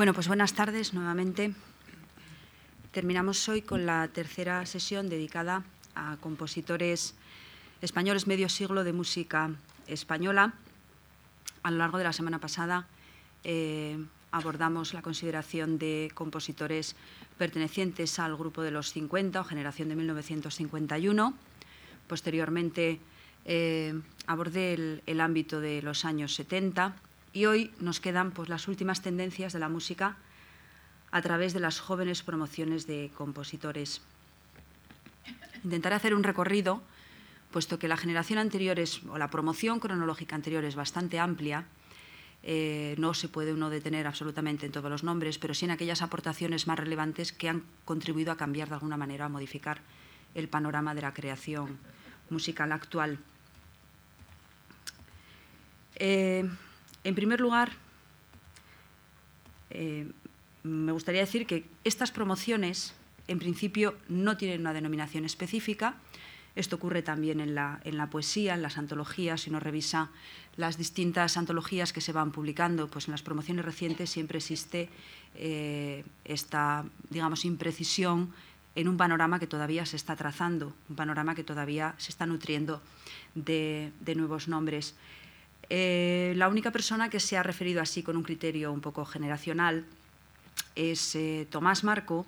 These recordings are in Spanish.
Bueno, pues buenas tardes nuevamente. Terminamos hoy con la tercera sesión dedicada a compositores españoles medio siglo de música española. A lo largo de la semana pasada eh, abordamos la consideración de compositores pertenecientes al grupo de los 50 o generación de 1951. Posteriormente eh, abordé el, ámbito de los años 70 y hoy nos quedan pues, las últimas tendencias de la música a través de las jóvenes promociones de compositores. Intentaré hacer un recorrido, puesto que la generación anterior es, o la promoción cronológica anterior es bastante amplia, eh, no se puede uno detener absolutamente en todos los nombres, pero sí en aquellas aportaciones más relevantes que han contribuido a cambiar de alguna manera, a modificar el panorama de la creación musical actual. Eh, en primer lugar, eh, me gustaría decir que estas promociones, en principio, no tienen una denominación específica, esto ocurre también en la, poesía, en las antologías. Si uno revisa las distintas antologías que se van publicando, pues en las promociones recientes siempre existe eh, esta, digamos, imprecisión en un panorama que todavía se está trazando, un panorama que todavía se está nutriendo de, nuevos nombres. Eh, la única persona que se ha referido así con un criterio un poco generacional es eh, Tomás Marco,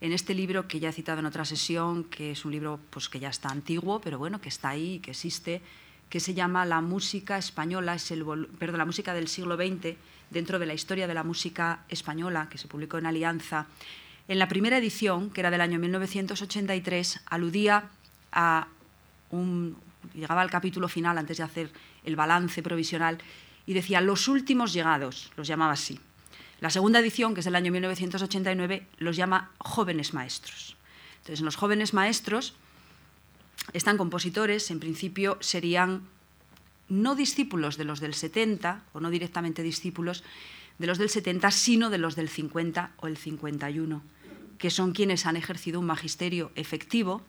en este libro que ya he citado en otra sesión, que es un libro pues, que ya está antiguo, pero bueno, que está ahí, que existe, que se llama La música española, es el perdón, la música del siglo XX, dentro de la historia de la música española, que se publicó en Alianza. En la primera edición, que era del año 1983, aludía a un. llegaba al capítulo final antes de hacer el balance provisional y decía los últimos llegados, los llamaba así. La segunda edición, que es del año 1989, los llama jóvenes maestros. Entonces, en los jóvenes maestros están compositores, en principio serían no discípulos de los del 70, o no directamente discípulos de los del 70, sino de los del 50 o el 51, que son quienes han ejercido un magisterio efectivo,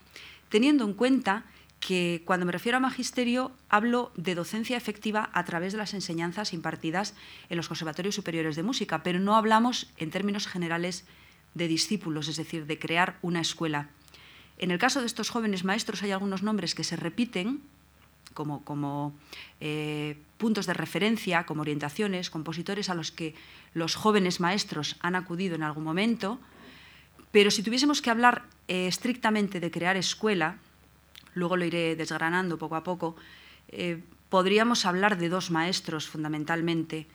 teniendo en cuenta que cuando me refiero a magisterio hablo de docencia efectiva a través de las enseñanzas impartidas en los conservatorios superiores de música, pero no hablamos en términos generales de discípulos, es decir, de crear una escuela. En el caso de estos jóvenes maestros hay algunos nombres que se repiten como, eh, puntos de referencia, como orientaciones, compositores a los que los jóvenes maestros han acudido en algún momento, pero si tuviésemos que hablar eh, estrictamente de crear escuela, luego lo iré desgranando poco a poco, eh, podríamos hablar de dos maestros fundamentalmente.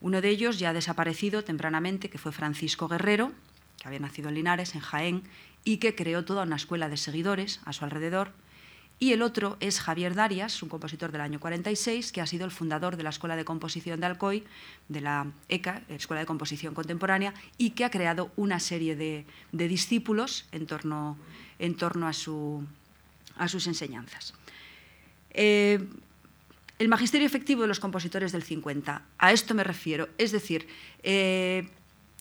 Uno de ellos ya desaparecido tempranamente, que fue Francisco Guerrero, que había nacido en Linares, en Jaén, y que creó toda una escuela de seguidores a su alrededor. Y el otro es Javier Darias, un compositor del año 46, que ha sido el fundador de la Escuela de Composición de Alcoy, de la ECA, Escuela de Composición Contemporánea, y que ha creado una serie de, discípulos en torno a, su, a sus enseñanzas. Eh, el magisterio efectivo de los compositores del 50, a esto me refiero, es decir, eh,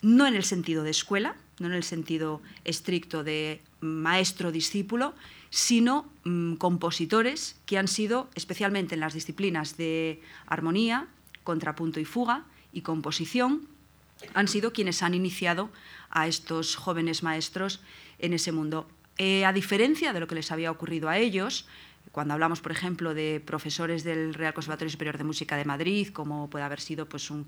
no en el sentido de escuela, no en el sentido estricto de maestro-discípulo, sino mm, compositores que han sido, especialmente en las disciplinas de armonía, contrapunto y fuga y composición, han sido quienes han iniciado a estos jóvenes maestros en ese mundo. Eh, a diferencia de lo que les había ocurrido a ellos, cuando hablamos, por ejemplo, de profesores del Real Conservatorio Superior de Música de Madrid, como puede haber sido pues, un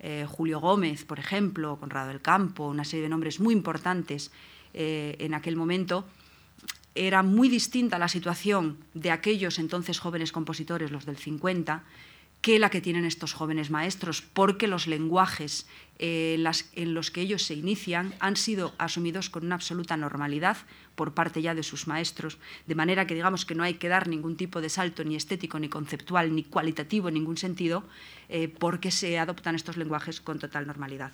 eh, Julio Gómez, por ejemplo, Conrado del Campo, una serie de nombres muy importantes eh, en aquel momento, era muy distinta la situación de aquellos entonces jóvenes compositores, los del 50, que la que tienen estos jóvenes maestros, porque los lenguajes eh, en los que ellos se inician han sido asumidos con una absoluta normalidad por parte ya de sus maestros, de manera que digamos que no hay que dar ningún tipo de salto ni estético, ni conceptual, ni cualitativo en ningún sentido, eh, porque se adoptan estos lenguajes con total normalidad.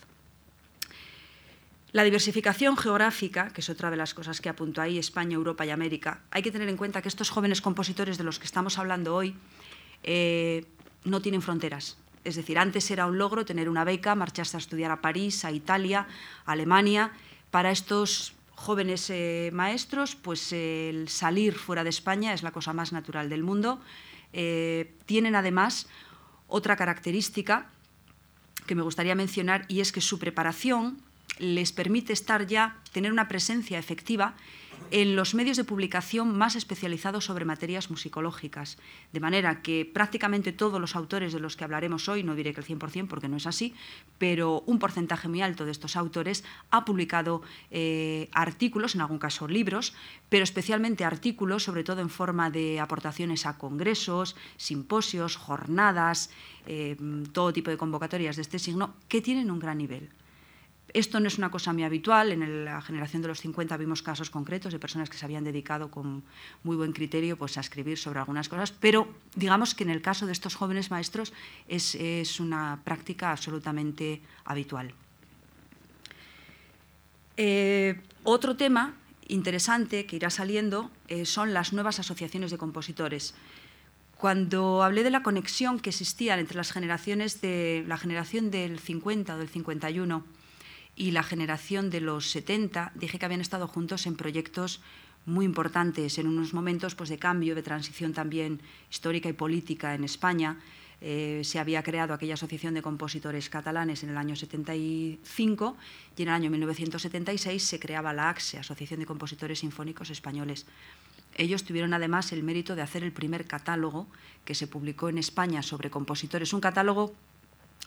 La diversificación geográfica, que es otra de las cosas que apunto ahí, España, Europa y América, hay que tener en cuenta que estos jóvenes compositores de los que estamos hablando hoy eh, no tienen fronteras. Es decir, antes era un logro tener una beca, marcharse a estudiar a París, a Italia, a Alemania. Para estos jóvenes eh, maestros, pues el salir fuera de España es la cosa más natural del mundo. Eh, tienen además otra característica que me gustaría mencionar y es que su preparación les permite estar ya, tener una presencia efectiva en los medios de publicación más especializados sobre materias musicológicas, de manera que prácticamente todos los autores de los que hablaremos hoy, no diré que el 100% porque no es así, pero un porcentaje muy alto de estos autores ha publicado eh, artículos, en algún caso libros, pero especialmente artículos, sobre todo en forma de aportaciones a congresos, simposios, jornadas, eh, todo tipo de convocatorias de este signo, que tienen un gran nivel. Esto no es una cosa muy habitual. En la generación de los 50 vimos casos concretos de personas que se habían dedicado con muy buen criterio pues, a escribir sobre algunas cosas, pero digamos que en el caso de estos jóvenes maestros es, una práctica absolutamente habitual. Eh, otro tema interesante que irá saliendo eh, son las nuevas asociaciones de compositores. Cuando hablé de la conexión que existía entre las generaciones de la generación del 50 o del 51 y la generación de los 70, dije que habían estado juntos en proyectos muy importantes, en unos momentos pues, de cambio, de transición también histórica y política en España. Eh, se había creado aquella Asociación de Compositores Catalanes en el año 75 y en el año 1976 se creaba la AXE, Asociación de Compositores Sinfónicos Españoles. Ellos tuvieron además el mérito de hacer el primer catálogo que se publicó en España sobre compositores, un catálogo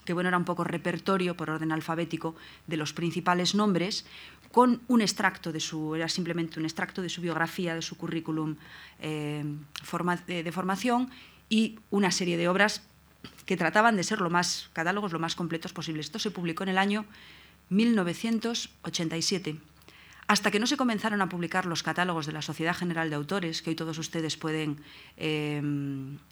que bueno, era un poco repertorio por orden alfabético de los principales nombres, con un extracto de su, era simplemente un extracto de su biografía, de su currículum eh, de, formación y una serie de obras que trataban de ser lo más catálogos lo más completos posibles. Esto se publicó en el año 1987. Hasta que no se comenzaron a publicar los catálogos de la Sociedad General de Autores, que hoy todos ustedes pueden eh,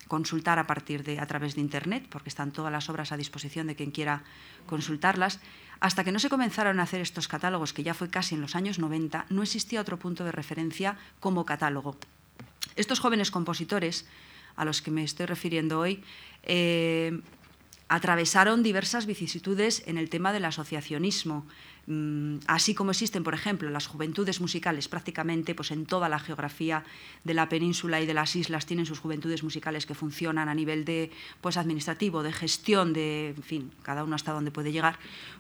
consultar a, partir de, a través de Internet, porque están todas las obras a disposición de quien quiera consultarlas, hasta que no se comenzaron a hacer estos catálogos, que ya fue casi en los años 90, no existía otro punto de referencia como catálogo. Estos jóvenes compositores, a los que me estoy refiriendo hoy, eh, atravesaron diversas vicisitudes en el tema del asociacionismo, Mm, así como existen, por ejemplo, las juventudes musicales, prácticamente pues, en toda la geografía de la península y de las islas tienen sus juventudes musicales que funcionan a nivel de, pues, administrativo, de gestión, de, en fin, cada uno hasta donde puede llegar,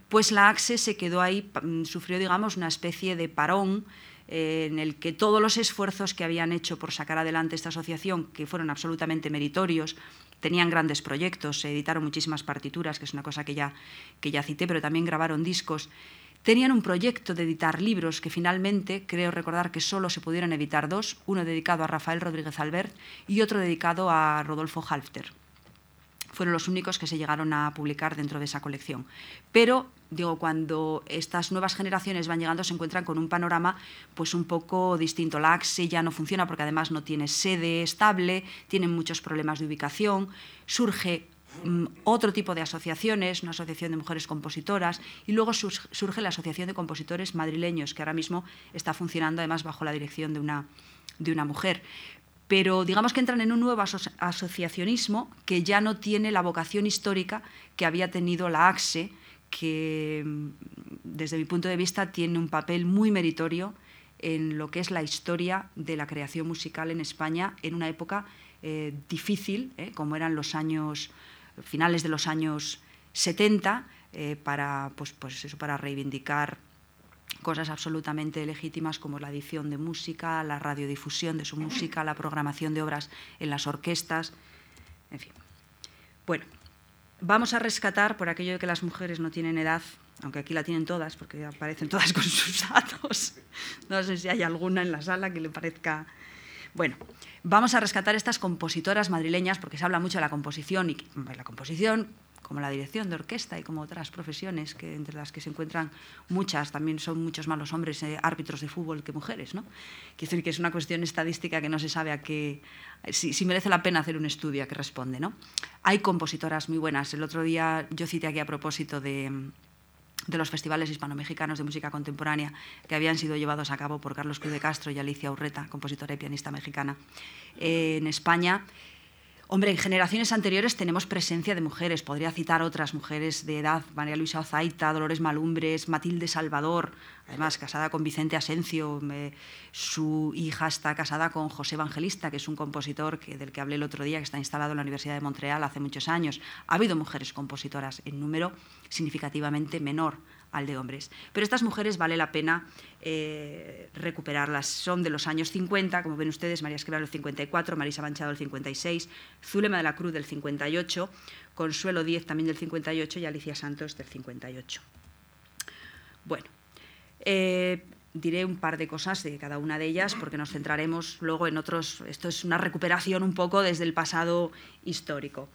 pues la AXE se quedó ahí, mm, sufrió, digamos, una especie de parón eh, en el que todos los esfuerzos que habían hecho por sacar adelante esta asociación, que fueron absolutamente meritorios, tenían grandes proyectos, se editaron muchísimas partituras, que es una cosa que ya, que ya cité, pero también grabaron discos, Tenían un proyecto de editar libros que finalmente, creo recordar que solo se pudieron editar dos, uno dedicado a Rafael Rodríguez Albert y otro dedicado a Rodolfo Halfter. Fueron los únicos que se llegaron a publicar dentro de esa colección. Pero, digo, cuando estas nuevas generaciones van llegando se encuentran con un panorama pues un poco distinto. La AXE ya no funciona porque además no tiene sede estable, tienen muchos problemas de ubicación, surge Mm, otro tipo de asociaciones, una asociación de mujeres compositoras, y luego surge la Asociación de Compositores Madrileños, que ahora mismo está funcionando además bajo la dirección de una, de una mujer. Pero digamos que entran en un nuevo asociacionismo que ya no tiene la vocación histórica que había tenido la AXE, que mm, desde mi punto de vista tiene un papel muy meritorio en lo que es la historia de la creación musical en España en una época eh, difícil, eh, como eran los años finales de los años 70 eh, para, pues, pues eso, para reivindicar cosas absolutamente legítimas como la edición de música, la radiodifusión de su música, la programación de obras en las orquestas, en fin. Bueno, vamos a rescatar por aquello de que las mujeres no tienen edad, aunque aquí la tienen todas, porque aparecen todas con sus datos. No sé si hay alguna en la sala que le parezca bueno, vamos a rescatar estas compositoras madrileñas, porque se habla mucho de la composición y la composición, como la dirección de orquesta y como otras profesiones, que entre las que se encuentran muchas, también son muchos más los hombres eh, árbitros de fútbol que mujeres. ¿no? Quiero decir que es una cuestión estadística que no se sabe a qué, si, merece la pena hacer un estudio a qué responde. ¿no? Hay compositoras muy buenas. El otro día yo cité aquí a propósito de, de los festivales hispano-mexicanos de música contemporánea que habían sido llevados a cabo por Carlos Cruz de Castro y Alicia Urreta, compositora y pianista mexicana, eh, en España. Hombre, en generaciones anteriores tenemos presencia de mujeres. Podría citar otras mujeres de edad, María Luisa Ozaita, Dolores Malumbres, Matilde Salvador, además casada con Vicente Asencio. su hija está casada con José Evangelista, que es un compositor del que hablé el otro día, que está instalado en la Universidad de Montreal hace muchos años. Ha habido mujeres compositoras en número significativamente menor al de hombres. Pero estas mujeres vale la pena eh, recuperarlas. Son de los años 50, como ven ustedes, María Escribano del 54, Marisa Manchado del 56, Zulema de la Cruz del 58, Consuelo Díez también del 58 y Alicia Santos del 58. Bueno, eh, diré un par de cosas de cada una de ellas porque nos centraremos luego en otros. Esto es una recuperación un poco desde el pasado histórico.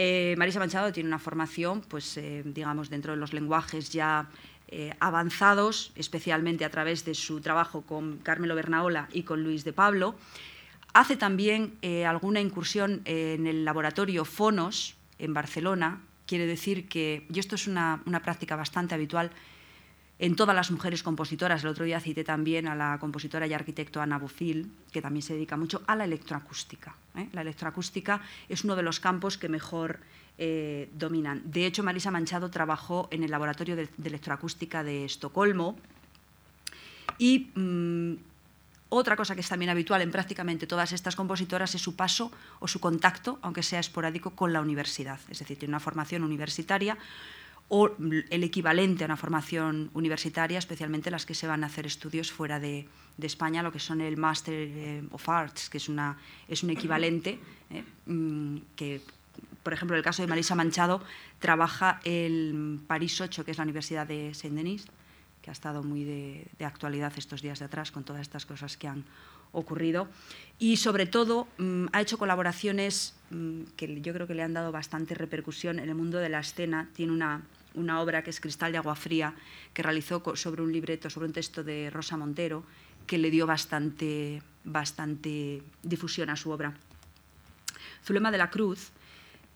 Eh, Marisa Manchado tiene una formación, pues, eh, digamos, dentro de los lenguajes ya eh, avanzados, especialmente a través de su trabajo con Carmelo Bernaola y con Luis de Pablo. Hace también alguna incursión en el laboratorio Fonos en Barcelona. Quiere decir que, y esto es una práctica bastante habitual, en todas las mujeres compositoras. El otro día cité también a la compositora y arquitecto Ana Bufil, que también se dedica mucho a la electroacústica. ¿eh? La electroacústica es uno de los campos que mejor eh, dominan. De hecho, Marisa Manchado trabajó en el Laboratorio de, Electroacústica de Estocolmo y mm, otra cosa que es también habitual en prácticamente todas estas compositoras es su paso o su contacto, aunque sea esporádico, con la universidad. Es decir, tiene una formación universitaria o el equivalente a una formación universitaria, especialmente las que se van a hacer estudios fuera de, España, lo que son el Master eh, of Arts, que es, una, es un equivalente eh, mm, que, por ejemplo, en el caso de Marisa Manchado, trabaja el París 8, que es la Universidad de Saint-Denis, que ha estado muy de, actualidad estos días de atrás con todas estas cosas que han ocurrido. Y sobre todo mm, ha hecho colaboraciones mm, que yo creo que le han dado bastante repercusión en el mundo de la escena. Tiene una una obra que es Cristal de Agua Fría, que realizó sobre un libreto, sobre un texto de Rosa Montero, que le dio bastante, bastante difusión a su obra. Zulema de la Cruz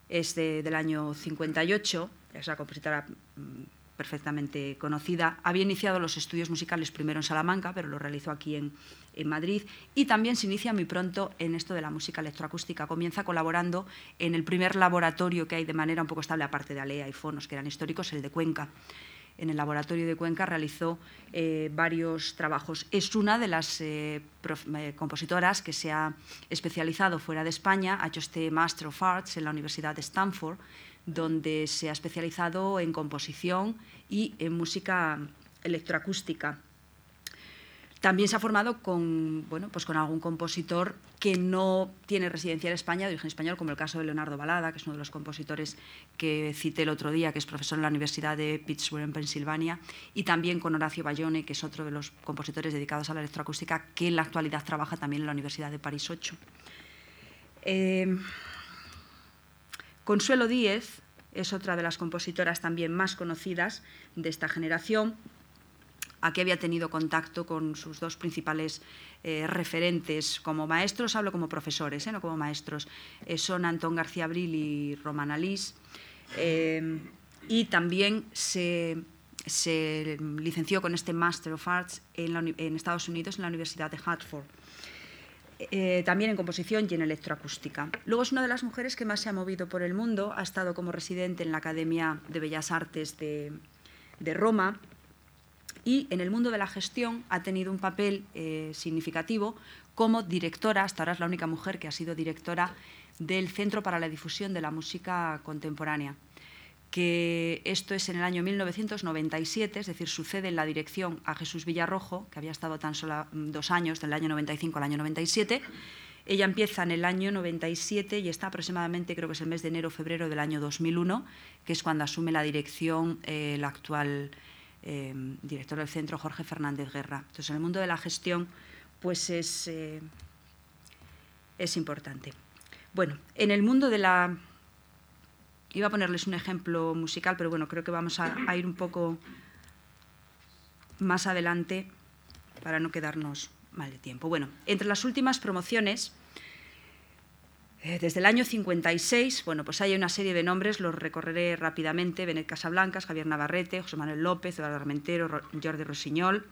es del año 58, es una compositora mm, perfectamente conocida. Había iniciado los estudios musicales primero en Salamanca, pero lo realizó aquí en, Madrid y también se inicia muy pronto en esto de la música electroacústica. Comienza colaborando en el primer laboratorio que hay de manera un poco estable, aparte de Alea y Fonos, que eran históricos, el de Cuenca. En el laboratorio de Cuenca realizó eh, varios trabajos. Es una de las eh, eh, compositoras que se ha especializado fuera de España, ha hecho este Master of Arts en la Universidad de Stanford, donde se ha especializado en composición y en música electroacústica. También se ha formado con, bueno, pues con algún compositor que no tiene residencia en España, de origen español, como el caso de Leonardo Balada, que es uno de los compositores que cité el otro día, que es profesor en la Universidad de Pittsburgh, en Pensilvania, y también con Horacio Bayone, que es otro de los compositores dedicados a la electroacústica, que en la actualidad trabaja también en la Universidad de París 8. Eh, Consuelo Díez es otra de las compositoras también más conocidas de esta generación, Aquí había tenido contacto con sus dos principales eh, referentes como maestros, hablo como profesores, eh, no como maestros, eh, son Antón García Abril y Romana Lis. y también se, licenció con este Master of Arts en, Estados Unidos, en la Universidad de Hartford. También en composición y en electroacústica. Luego es una de las mujeres que más se ha movido por el mundo, ha estado como residente en la Academia de Bellas Artes de, de Roma, y en el mundo de la gestión ha tenido un papel eh, significativo como directora, hasta ahora es la única mujer que ha sido directora del Centro para la Difusión de la Música Contemporánea, que esto es en el año 1997, es decir, sucede en la dirección a Jesús Villarrojo, que había estado tan solo mm, dos años, del año 95 al año 97. Ella empieza en el año 97 y está aproximadamente, creo que es el mes de enero febrero del año 2001, que es cuando asume la dirección eh, la actual Em, director del centro Jorge Fernández Guerra. Entonces, en el mundo de la gestión, pues es, eh, es importante. Bueno, en el mundo de la... Iba a ponerles un ejemplo musical, pero bueno, creo que vamos a, ir un poco más adelante para no quedarnos mal de tiempo. Bueno, entre las últimas promociones eh, desde el año 56, bueno, pues hay una serie de nombres, los recorreré rápidamente, Benet Casablancas, Javier Navarrete, José Manuel López, Eduardo Armentero, Jordi Rosiñol.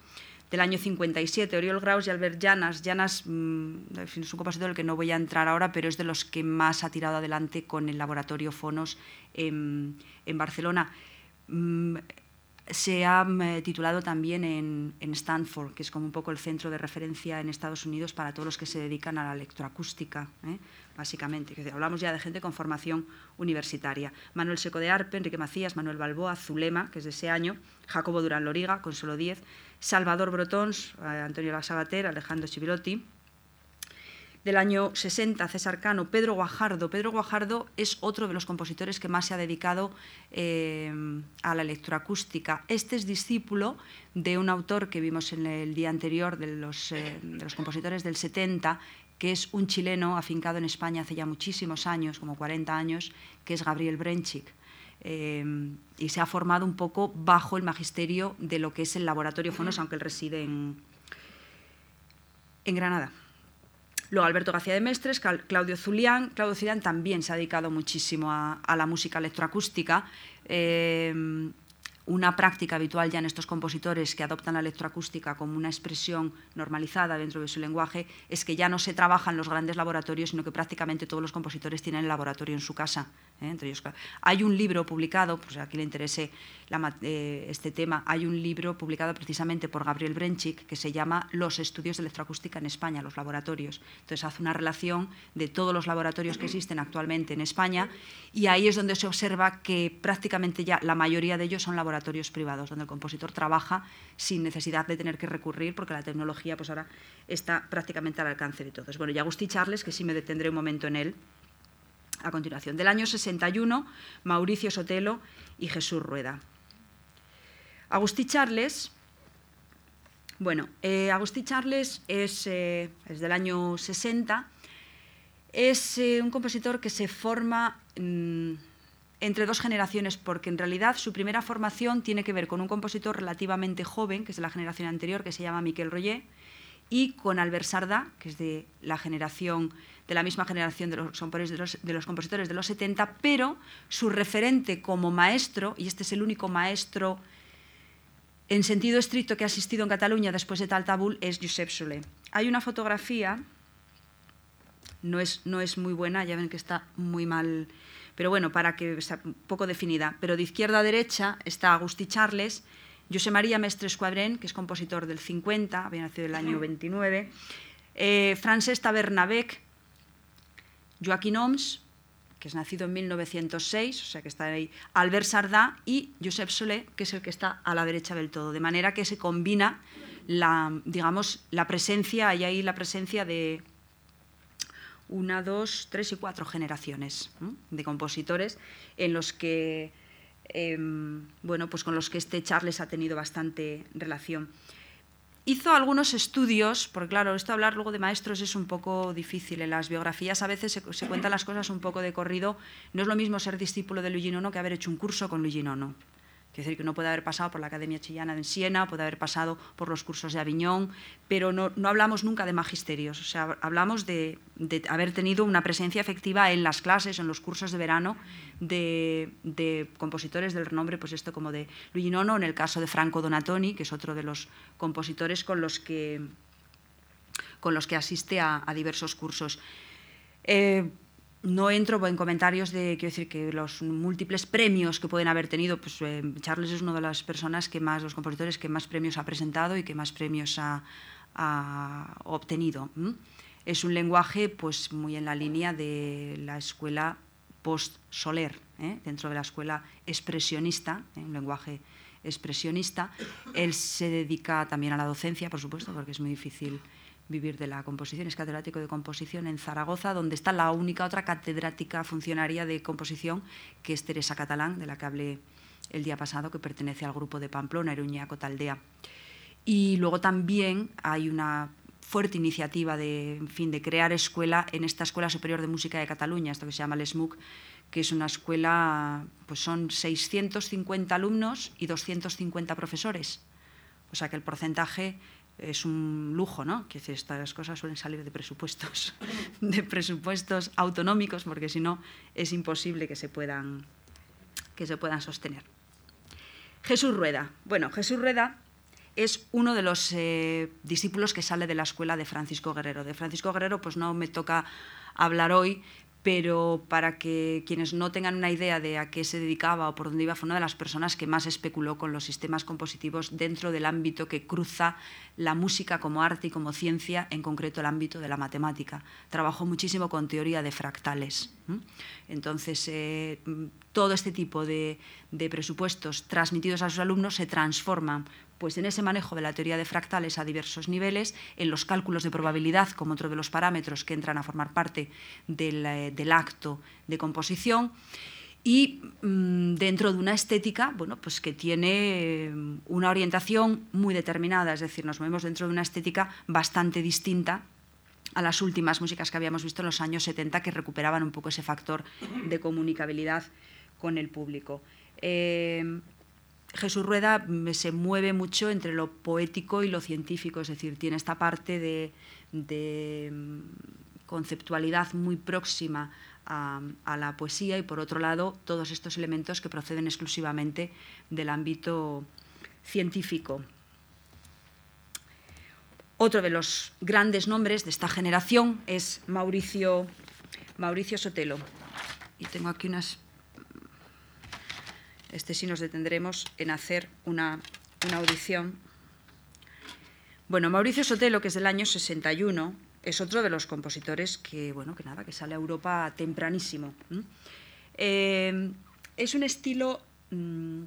Del año 57, Oriol Graus y Albert Llanas. Llanas mm, es un compositor del que no voy a entrar ahora, pero es de los que más ha tirado adelante con el laboratorio Fonos en, Barcelona. Se ha mm, titulado también en, Stanford, que es como un poco el centro de referencia en Estados Unidos para todos los que se dedican a la electroacústica, ¿eh? básicamente. hablamos ya de gente con formación universitaria. Manuel Seco de Arpe, Enrique Macías, Manuel Balboa, Zulema, que es de ese año, Jacobo Durán Loriga, con solo 10, Salvador Brotons, eh, Antonio Lasabater, Alejandro Chivilotti, del año 60, César Cano, Pedro Guajardo. Pedro Guajardo es otro de los compositores que más se ha dedicado eh, a la electroacústica. Este es discípulo de un autor que vimos en el día anterior de los, eh, compositores del 70, que es un chileno afincado en España hace ya muchísimos años, como 40 años, que es Gabriel Brenchik. Eh, y se ha formado un poco bajo el magisterio de lo que es el laboratorio Fonos, aunque él reside en Granada. Luego Alberto García de Mestres, Claudio Zulián. Claudio Zulián también se ha dedicado muchísimo a, la música electroacústica. Eh, una práctica habitual ya en estos compositores que adoptan la electroacústica como una expresión normalizada dentro de su lenguaje es que ya no se trabaja en los grandes laboratorios, sino que prácticamente todos los compositores tienen el laboratorio en su casa. ¿eh? Entre ellos, hay un libro publicado, pues aquí le interese eh, este tema, hay un libro publicado precisamente por Gabriel Brenchik que se llama Los estudios de electroacústica en España, los laboratorios. Entonces hace una relación de todos los laboratorios que existen actualmente en España y ahí es donde se observa que prácticamente ya la mayoría de ellos son laboratorios privados, donde el compositor trabaja sin necesidad de tener que recurrir porque la tecnología pues ahora está prácticamente al alcance de todos. Bueno, y Agustí Charles, que sí me detendré un momento en él, a continuación. Del año 61, Mauricio Sotelo y Jesús Rueda. Agustí Charles, bueno, eh, Agustí Charles es, eh, del año 60, es eh, un compositor que se forma mm, entre dos generaciones, porque en realidad su primera formación tiene que ver con un compositor relativamente joven, que es de la generación anterior, que se llama Miquel Royer, y con Albert Sarda, que es de la generación de la misma generación de los, de los, compositores de los 70, pero su referente como maestro, y este es el único maestro en sentido estricto que ha asistido en Cataluña después de Taltabul, es Josep Solé. Hay una fotografía, no es, no es muy buena, ya ven que está muy mal, pero bueno, para que sea un poco definida. Pero de izquierda a derecha está Agustí Charles, José María Mestres Cuadrén, que es compositor del 50, había nacido el año 29, eh, Francesc Tabernabec, Joaquín Oms, que es nacido en 1906, o sea que está ahí, Albert Sardá y Josep Solé, que es el que está a la derecha del todo. De manera que se combina la, digamos, la presencia, hay ahí la presencia de una, dos, tres y cuatro generaciones de compositores en los que, em, bueno, pues con los que este Charles ha tenido bastante relación. Hizo algunos estudios, porque claro, esto hablar luego de maestros es un poco difícil. En las biografías a veces se, cuentan las cosas un poco de corrido. No es lo mismo ser discípulo de Luigi Nono que haber hecho un curso con Luigi Nono. Quiere decir que no puede haber pasado por la Academia Chillana de Siena, puede haber pasado por los cursos de Aviñón, pero no, hablamos nunca de magisterios, o sea, hablamos de, haber tenido una presencia efectiva en las clases, en los cursos de verano de, compositores del renombre, pues esto como de Luigi Nono, en el caso de Franco Donatoni, que es otro de los compositores con los que, con los que asiste a, diversos cursos. Eh, no entro en comentarios de, decir, que los múltiples premios que pueden haber tenido, pues eh, Charles es una de las personas que más, los compositores que más premios ha presentado y que más premios ha, obtenido. Es un lenguaje pues muy en la línea de la escuela post-Soler, ¿eh? dentro de la escuela expresionista, ¿eh? un lenguaje expresionista. Él se dedica también a la docencia, por supuesto, porque es muy difícil vivir de la composición, es catedrático de composición en Zaragoza, donde está la única otra catedrática funcionaria de composición, que es Teresa Catalán, de la que hablé el día pasado, que pertenece al grupo de Pamplona, Eruña Cotaldea. Y luego también hay una fuerte iniciativa de, fin, de crear escuela en esta Escuela Superior de Música de Cataluña, esto que se llama el SMUC, que es una escuela, pues son 650 alumnos y 250 profesores. O sea que el porcentaje es un lujo, ¿no? Que estas cosas suelen salir de presupuestos, de presupuestos autonómicos, porque si no es imposible que se puedan, que se puedan sostener. Jesús Rueda. Bueno, Jesús Rueda es uno de los eh, discípulos que sale de la escuela de Francisco Guerrero. De Francisco Guerrero pues no me toca hablar hoy, pero para que quienes no tengan una idea de a qué se dedicaba o por dónde iba, fue una de las personas que más especuló con los sistemas compositivos dentro del ámbito que cruza la música como arte y como ciencia, en concreto el ámbito de la matemática. Trabajó muchísimo con teoría de fractales. Entonces, eh, todo este tipo de, de presupuestos transmitidos a sus alumnos se transforman pues en ese manejo de la teoría de fractales a diversos niveles, en los cálculos de probabilidad como otro de los parámetros que entran a formar parte del, eh, acto de composición y mm, dentro de una estética bueno, pues que tiene mm, una orientación muy determinada, es decir, nos movemos dentro de una estética bastante distinta a las últimas músicas que habíamos visto en los años 70 que recuperaban un poco ese factor de comunicabilidad con el público. Eh, Jesús Rueda se mueve mucho entre lo poético y lo científico, es decir, tiene esta parte de, mm, conceptualidad muy próxima a, la poesía y, por otro lado, todos estos elementos que proceden exclusivamente del ámbito científico. Otro de los grandes nombres de esta generación es Mauricio, Mauricio Sotelo. Y tengo aquí unas este sí nos detendremos en hacer una, audición. Bueno, Mauricio Sotelo, que es del año 61, es otro de los compositores que, bueno, que nada, que sale a Europa tempranísimo. Eh, es un estilo, mm,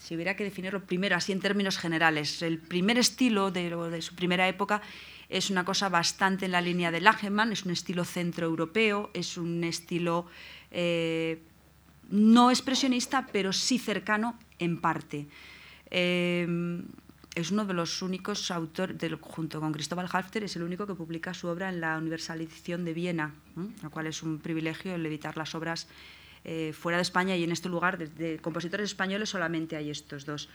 si hubiera que definirlo primero así en términos generales, el primer estilo de, su primera época es una cosa bastante en la línea de Lagemann, es un estilo centroeuropeo, es un estilo eh, no expresionista, pero sí cercano en parte. Eh, es uno de los únicos autores, junto con Cristóbal Halfter, es el único que publica su obra en la Universalización de Viena, lo cual es un privilegio el evitar las obras eh, fuera de España y en este lugar, de, compositores españoles, solamente hay estos dos.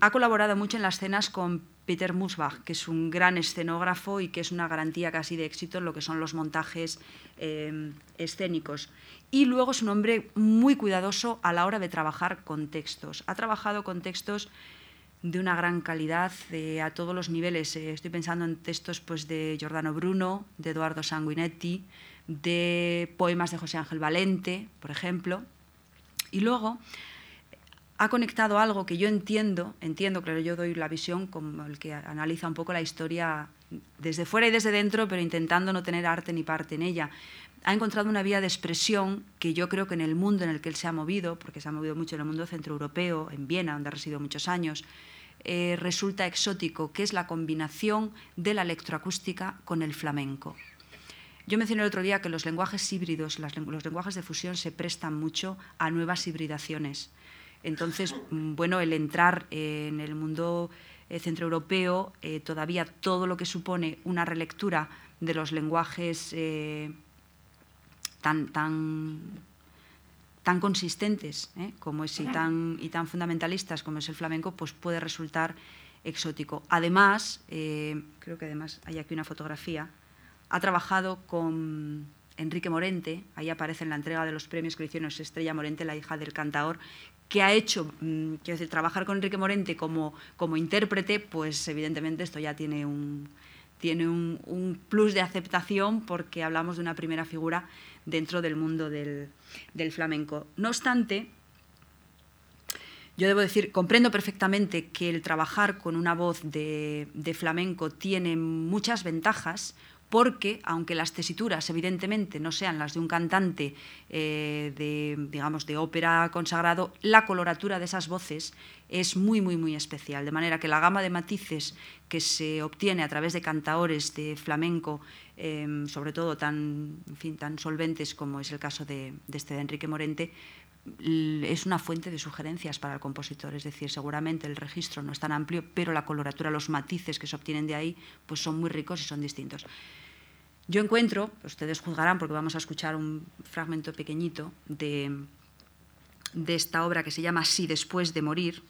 Ha colaborado mucho en las escenas con Peter Musbach, que es un gran escenógrafo y que es una garantía casi de éxito en lo que son los montajes eh, escénicos y luego es un hombre muy cuidadoso a la hora de trabajar con textos. Ha trabajado con textos de una gran calidad a todos los niveles. Eh, estoy pensando en textos pues, de Giordano Bruno, de Eduardo Sanguinetti, de poemas de José Ángel Valente, por ejemplo. Y luego ha conectado algo que yo entiendo, entiendo, claro, yo doy la visión como el que analiza un poco la historia desde fuera y desde dentro, pero intentando no tener arte ni parte en ella ha encontrado una vía de expresión que yo creo que en el mundo en el que él se ha movido, porque se ha movido mucho en el mundo centroeuropeo, en Viena, donde ha residido muchos años, eh, resulta exótico, que es la combinación de la electroacústica con el flamenco. Yo mencioné el otro día que los lenguajes híbridos, los lenguajes de fusión se prestan mucho a nuevas hibridaciones. Entonces, mm, bueno, el entrar en el mundo eh, centroeuropeo, eh, todavía todo lo que supone una relectura de los lenguajes tan, tan, tan consistentes ¿eh? como es, y, tan, y tan fundamentalistas como es el flamenco, pues puede resultar exótico. Además, eh, creo que además hay aquí una fotografía, ha trabajado con Enrique Morente, ahí aparece en la entrega de los premios que le hicieron Estrella Morente, la hija del cantaor, que ha hecho, mm, quiero decir, trabajar con Enrique Morente como, como intérprete, pues evidentemente esto ya tiene un, tiene un, plus de aceptación porque hablamos de una primera figura dentro del mundo del, flamenco. No obstante, yo debo decir, comprendo perfectamente que el trabajar con una voz de, flamenco tiene muchas ventajas, porque aunque las tesituras evidentemente no sean las de un cantante eh, de, digamos, de ópera consagrado, la coloratura de esas voces es muy, muy, muy especial, de manera que la gama de matices que se obtiene a través de cantaores de flamenco, em, sobre todo tan, solventes como es el caso de, este de Enrique Morente, es una fuente de sugerencias para el compositor, es decir, seguramente el registro no es tan amplio, pero la coloratura, los matices que se obtienen de ahí, pues son muy ricos y son distintos. Yo encuentro, ustedes juzgarán porque vamos a escuchar un fragmento pequeñito de, de esta obra que se llama Sí después de morir,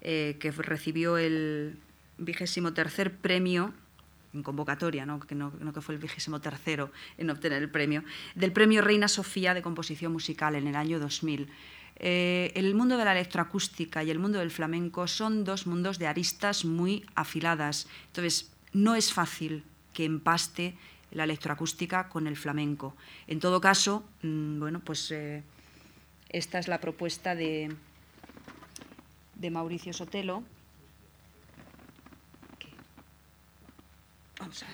eh, que recibió el vigésimo tercer premio en convocatoria, ¿no? Que, no, que fue el vigésimo tercero en obtener el premio, del premio Reina Sofía de Composición Musical en el año 2000. Eh, el mundo de la electroacústica y el mundo del flamenco son dos mundos de aristas muy afiladas. Entonces, no es fácil que empaste la electroacústica con el flamenco. En todo caso, mm, bueno, pues eh, esta es la propuesta de, de Mauricio Sotelo. Vamos a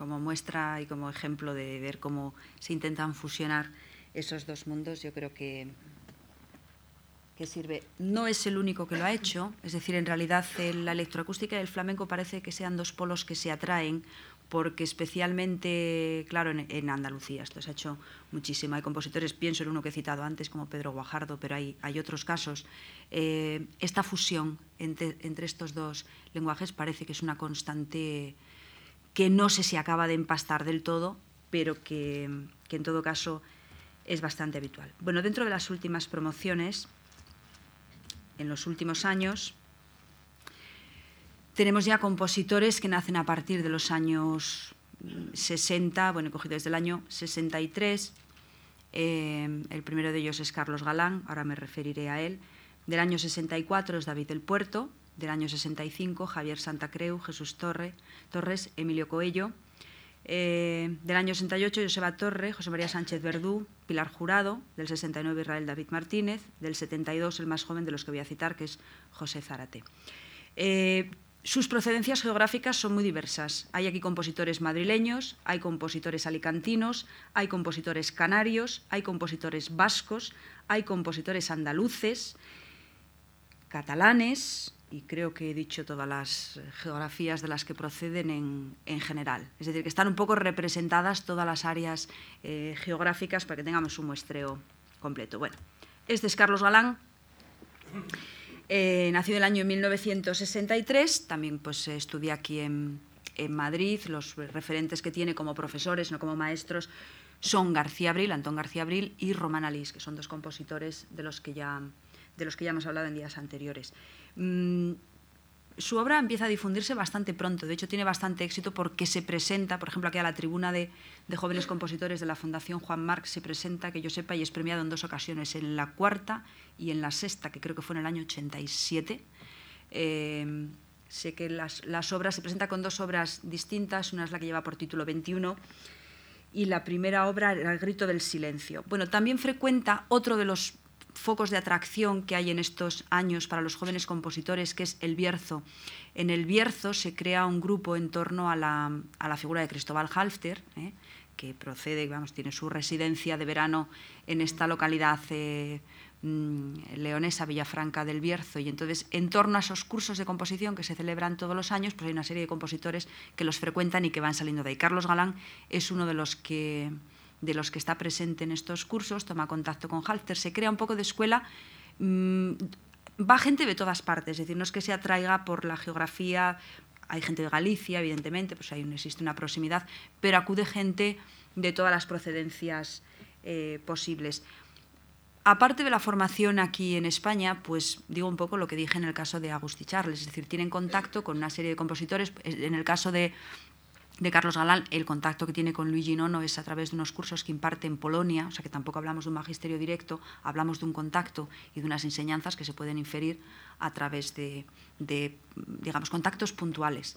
como muestra y como ejemplo de ver cómo se intentan fusionar esos dos mundos, yo creo que, que sirve. No es el único que lo ha hecho, es decir, en realidad la electroacústica y el flamenco parece que sean dos polos que se atraen, porque especialmente, claro, en, Andalucía esto se ha hecho muchísimo. Hay compositores, pienso en uno que he citado antes, como Pedro Guajardo, pero hay, hay otros casos. Eh, esta fusión entre, entre, estos dos lenguajes parece que es una constante que no sé si acaba de empastar del todo, pero que, en todo caso es bastante habitual. Bueno, dentro de las últimas promociones, en los últimos años, tenemos ya compositores que nacen a partir de los años 60, bueno, he cogido desde el año 63. Eh, el primero de ellos es Carlos Galán, ahora me referiré a él. Del año 64 es David del Puerto, del año 65, Javier Santa Creu, Jesús Torre, Torres, Emilio Coello. Eh, del año 68, Joseba Torre, José María Sánchez Verdú, Pilar Jurado, del 69, Israel David Martínez, del 72, el más joven de los que voy a citar, que es José Zárate. Eh, sus procedencias geográficas son muy diversas. Hay aquí compositores madrileños, hay compositores alicantinos, hay compositores canarios, hay compositores vascos, hay compositores andaluces, catalanes, y creo que he dicho todas las geografías de las que proceden en, general. Es decir, que están un poco representadas todas las áreas eh, geográficas para que tengamos un muestreo completo. Bueno, este es Carlos Galán, eh, nació en el año 1963, también pues, estudia aquí en, Madrid, los referentes que tiene como profesores, no como maestros, son García Abril, Antón García Abril y Román Alís, que son dos compositores de los que ya, de los que ya hemos hablado en días anteriores. Mm, su obra empieza a difundirse bastante pronto, de hecho tiene bastante éxito porque se presenta, por ejemplo, aquí a la tribuna de, jóvenes compositores de la Fundación Juan Marc se presenta, que yo sepa, y es premiado en dos ocasiones, en la cuarta y en la sexta, que creo que fue en el año 87. Eh, sé que las, las, obras, se presenta con dos obras distintas, una es la que lleva por título 21 y la primera obra, El grito del silencio. Bueno, también frecuenta otro de los focos de atracción que hay en estos años para los jóvenes compositores, que es el Bierzo. En el Bierzo se crea un grupo en torno a la, figura de Cristóbal Halfter, ¿eh? que procede, vamos, tiene su residencia de verano en esta localidad eh, mm, leonesa, Villafranca del Bierzo, y entonces en torno a esos cursos de composición que se celebran todos los años, pues hay una serie de compositores que los frecuentan y que van saliendo de ahí. Carlos Galán es uno de los que de los que está presente en estos cursos, toma contacto con Halter, se crea un poco de escuela. Mm, va gente de todas partes, es decir, no es que se atraiga por la geografía, hay gente de Galicia, evidentemente, pues ahí existe una proximidad, pero acude gente de todas las procedencias eh, posibles. Aparte de la formación aquí en España, pues digo un poco lo que dije en el caso de Agustí Charles, es decir, tienen contacto con una serie de compositores. En el caso de de Carlos Galán, el contacto que tiene con Luigi Nono es a través de unos cursos que imparte en Polonia, o sea que tampoco hablamos de un magisterio directo, hablamos de un contacto y de unas enseñanzas que se pueden inferir a través de, digamos, contactos puntuales.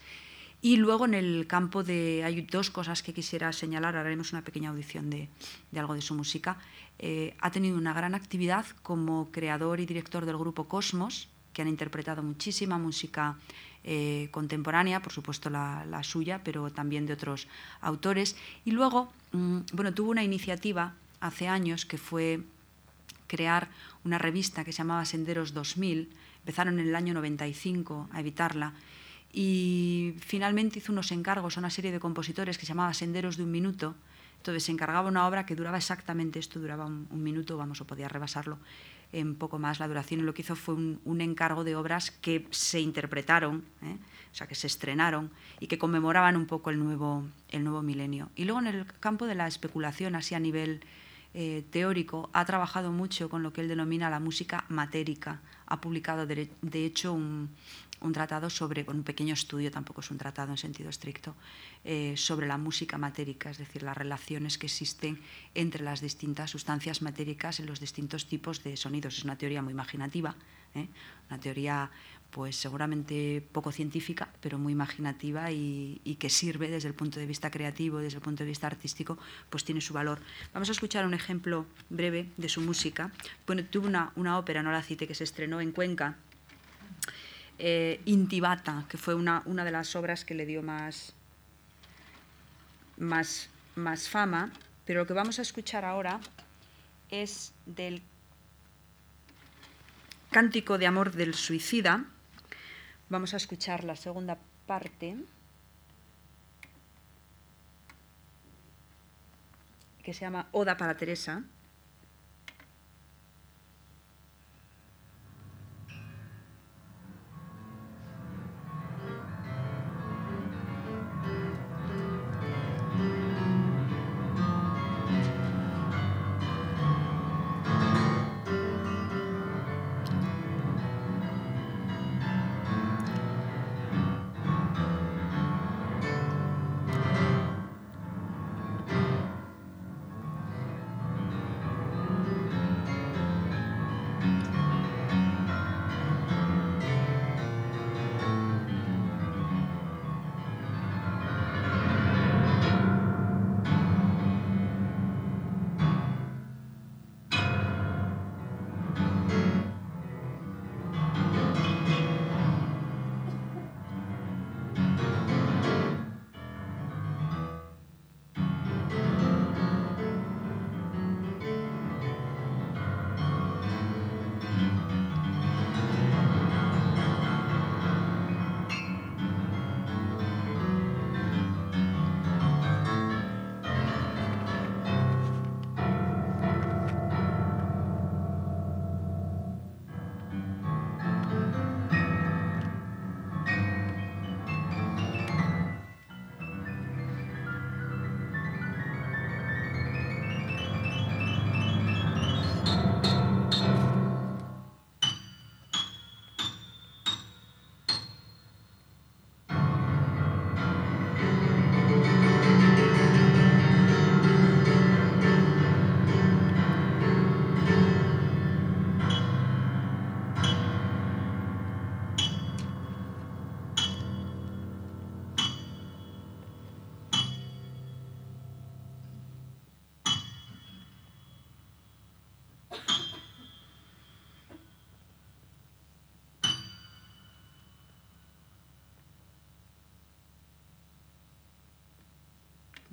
Y luego en el campo de... Hay dos cosas que quisiera señalar, haremos una pequeña audición de, algo de su música. Eh, ha tenido una gran actividad como creador y director del grupo Cosmos, que han interpretado muchísima música eh, contemporánea, por supuesto la, suya, pero también de otros autores. Y luego, mm, bueno, tuvo una iniciativa hace años que fue crear una revista que se llamaba Senderos 2000. Empezaron en el año 95 a editarla y finalmente hizo unos encargos a una serie de compositores que se llamaba Senderos de un minuto. Entonces se encargaba una obra que duraba exactamente esto, duraba un, un minuto, vamos, o podía rebasarlo, en poco más la duración y lo que hizo fue un, encargo de obras que se interpretaron, ¿eh? o sea, que se estrenaron y que conmemoraban un poco el nuevo, el nuevo milenio. Y luego en el campo de la especulación, así a nivel eh, teórico, ha trabajado mucho con lo que él denomina la música matérica. Ha publicado, de hecho, un, un tratado sobre, un pequeño estudio, tampoco es un tratado en sentido estricto, eh, sobre la música matérica, es decir, las relaciones que existen entre las distintas sustancias matéricas en los distintos tipos de sonidos. Es una teoría muy imaginativa, ¿eh? una teoría pues seguramente poco científica, pero muy imaginativa y, que sirve desde el punto de vista creativo, desde el punto de vista artístico, pues tiene su valor. Vamos a escuchar un ejemplo breve de su música. Bueno, tuvo una, una ópera, no la cite, que se estrenó en Cuenca eh, Intibata, que fue una, una, de las obras que le dio más, más, más fama, pero lo que vamos a escuchar ahora es del Cántico de Amor del Suicida. Vamos a escuchar la segunda parte, que se llama Oda para Teresa.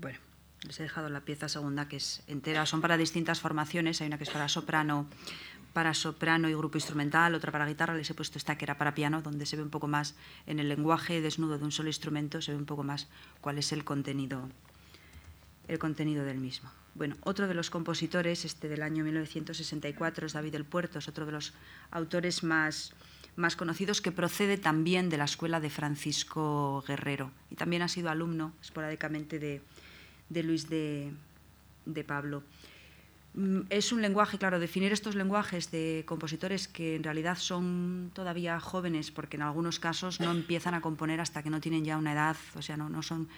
Bueno, les he dejado la pieza segunda que es entera. Son para distintas formaciones. Hay una que es para soprano, para soprano y grupo instrumental, otra para guitarra. Les he puesto esta que era para piano, donde se ve un poco más en el lenguaje desnudo de un solo instrumento, se ve un poco más cuál es el contenido, el contenido del mismo. Bueno, otro de los compositores, este del año 1964, es David del Puerto, es otro de los autores más, más conocidos que procede también de la escuela de Francisco Guerrero y también ha sido alumno esporádicamente de, de Luis de, de Pablo. Mm, es un lenguaje, claro, definir estos lenguajes de compositores que en realidad son todavía jóvenes, porque en algunos casos no empiezan a componer hasta que no tienen ya una edad, o sea, no, no son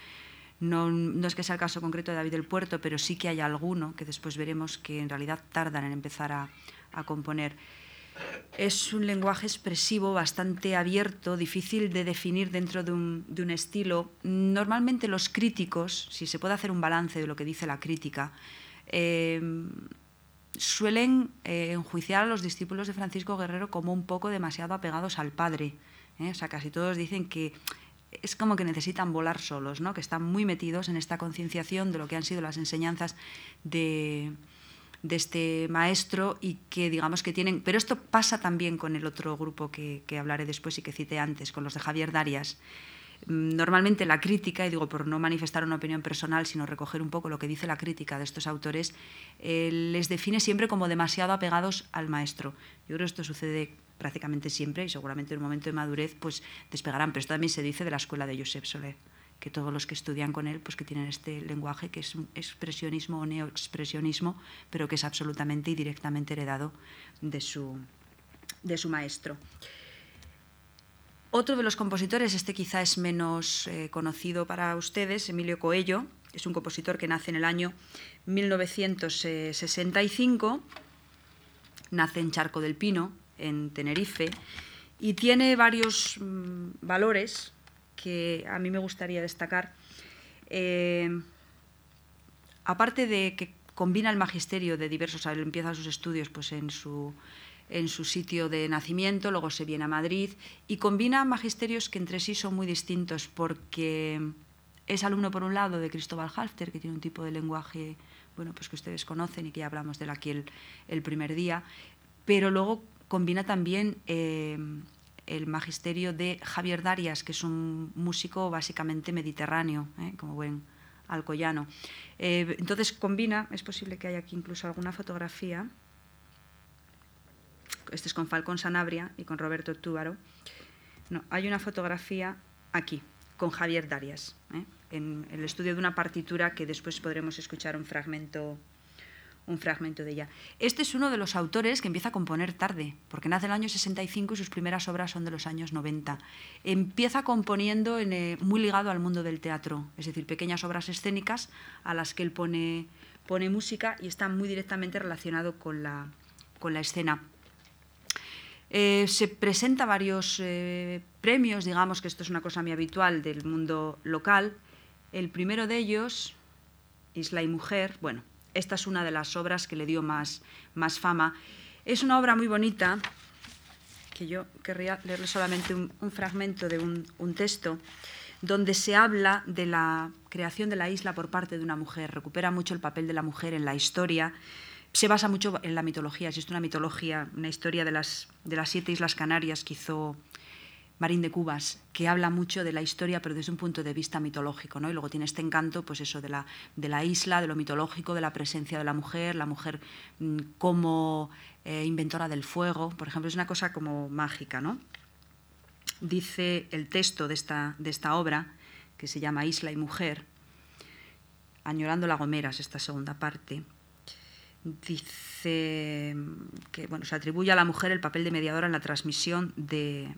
no, es que sea el caso concreto de David del Puerto, pero sí que hay alguno que después veremos que en realidad tardan en empezar a, componer. Es un lenguaje expresivo bastante abierto, difícil de definir dentro de un, estilo. Normalmente los críticos, si se puede hacer un balance de lo que dice la crítica, eh, suelen eh, enjuiciar a los discípulos de Francisco Guerrero como un poco demasiado apegados al padre. ¿eh? O sea, casi todos dicen que es como que necesitan volar solos, ¿no? que están muy metidos en esta concienciación de lo que han sido las enseñanzas de, este maestro y que digamos que tienen... Pero esto pasa también con el otro grupo que, hablaré después y que cité antes, con los de Javier Darias. Mm, normalmente la crítica, y digo por no manifestar una opinión personal, sino recoger un poco lo que dice la crítica de estos autores, eh, les define siempre como demasiado apegados al maestro. Yo creo que esto sucede prácticamente siempre y seguramente en un momento de madurez pues despegarán. Pero esto también se dice de la escuela de Josep Soler, que todos los que estudian con él pues que tienen este lenguaje que es un expresionismo o neoexpresionismo, pero que es absolutamente y directamente heredado de su, de su maestro. Otro de los compositores, este quizá es menos eh, conocido para ustedes, Emilio Coello, es un compositor que nace en el año 1965, nace en Charco del Pino, en Tenerife y tiene varios mm, valores que a mí me gustaría destacar. Eh, aparte de que combina el magisterio de diversos, él empieza sus estudios pues, en, su, en su sitio de nacimiento, luego se viene a Madrid y combina magisterios que entre sí son muy distintos porque es alumno por un lado de Cristóbal Halfter, que tiene un tipo de lenguaje bueno, pues que ustedes conocen y que ya hablamos de él aquí el, el primer día, pero luego combina también eh, el magisterio de Javier Darias, que es un músico básicamente mediterráneo, ¿eh? como buen alcoyano. Eh, entonces combina, es posible que haya aquí incluso alguna fotografía, este es con Falcón Sanabria y con Roberto Túbaro, no, hay una fotografía aquí, con Javier Darias, en el estudio de una partitura que después podremos escuchar un fragmento un fragmento de ella. Este es uno de los autores que empieza a componer tarde, porque nace en el año 65 y sus primeras obras son de los años 90. Empieza componiendo eh, muy ligado al mundo del teatro, es decir, pequeñas obras escénicas a las que él pone, música y está muy directamente relacionado con la, con la escena. Eh, se presenta varios eh, premios, digamos que esto es una cosa muy habitual del mundo local. El primero de ellos, Isla y Mujer, bueno, esta es una de las obras que le dio más, más fama. Es una obra muy bonita, que yo querría leerle solamente un, fragmento de un, texto, donde se habla de la creación de la isla por parte de una mujer. Recupera mucho el papel de la mujer en la historia. Se basa mucho en la mitología. Existe una mitología, una historia de las, de las siete islas canarias que hizo Marín de Cubas, que habla mucho de la historia, pero desde un punto de vista mitológico, ¿no? Y luego tiene este encanto, pues eso, de la, de la isla, de lo mitológico, de la presencia de la mujer, la mujer mm, como eh, inventora del fuego, por ejemplo, es una cosa como mágica, ¿no? Dice el texto de esta, de esta obra, que se llama Isla y Mujer, Añorando la Gomera, es esta segunda parte, dice que bueno, se atribuye a la mujer el papel de mediadora en la transmisión de,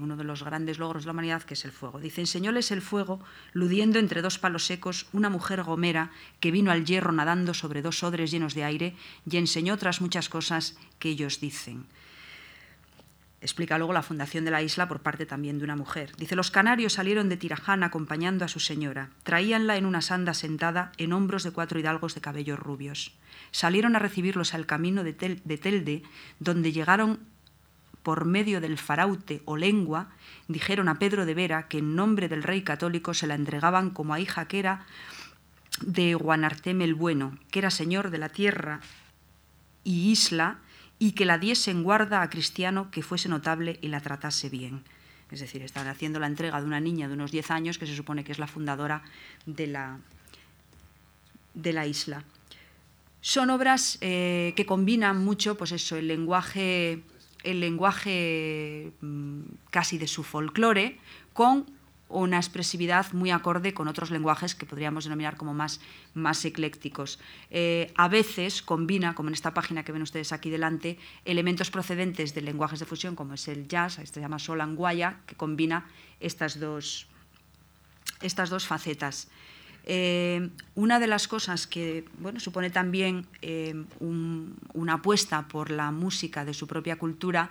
uno de los grandes logros de la humanidad, que es el fuego. Dice, enseñóles el fuego, ludiendo entre dos palos secos una mujer gomera que vino al hierro nadando sobre dos odres llenos de aire y enseñó otras muchas cosas que ellos dicen. Explica luego la fundación de la isla por parte también de una mujer. Dice, los canarios salieron de Tiraján acompañando a su señora. Traíanla en una sanda sentada en hombros de cuatro hidalgos de cabellos rubios. Salieron a recibirlos al camino de, Telde, donde llegaron por medio del faraute o lengua, dijeron a Pedro de Vera que en nombre del rey católico se la entregaban como a hija que era de Guanarteme el Bueno, que era señor de la tierra y isla, y que la diese en guarda a Cristiano que fuese notable y la tratase bien. Es decir, están haciendo la entrega de una niña de unos 10 años que se supone que es la fundadora de la, de la isla. Son obras eh, que combinan mucho pues eso, el lenguaje, el lenguaje mm, casi de su folclore con una expresividad muy acorde con otros lenguajes que podríamos denominar como más, más eclécticos. Eh, a veces combina, como en esta página que ven ustedes aquí delante, elementos procedentes de lenguajes de fusión, como es el jazz, este se llama solanguaya, que combina estas dos, estas dos facetas. Eh, una de las cosas que bueno, supone también eh, una apuesta por la música de su propia cultura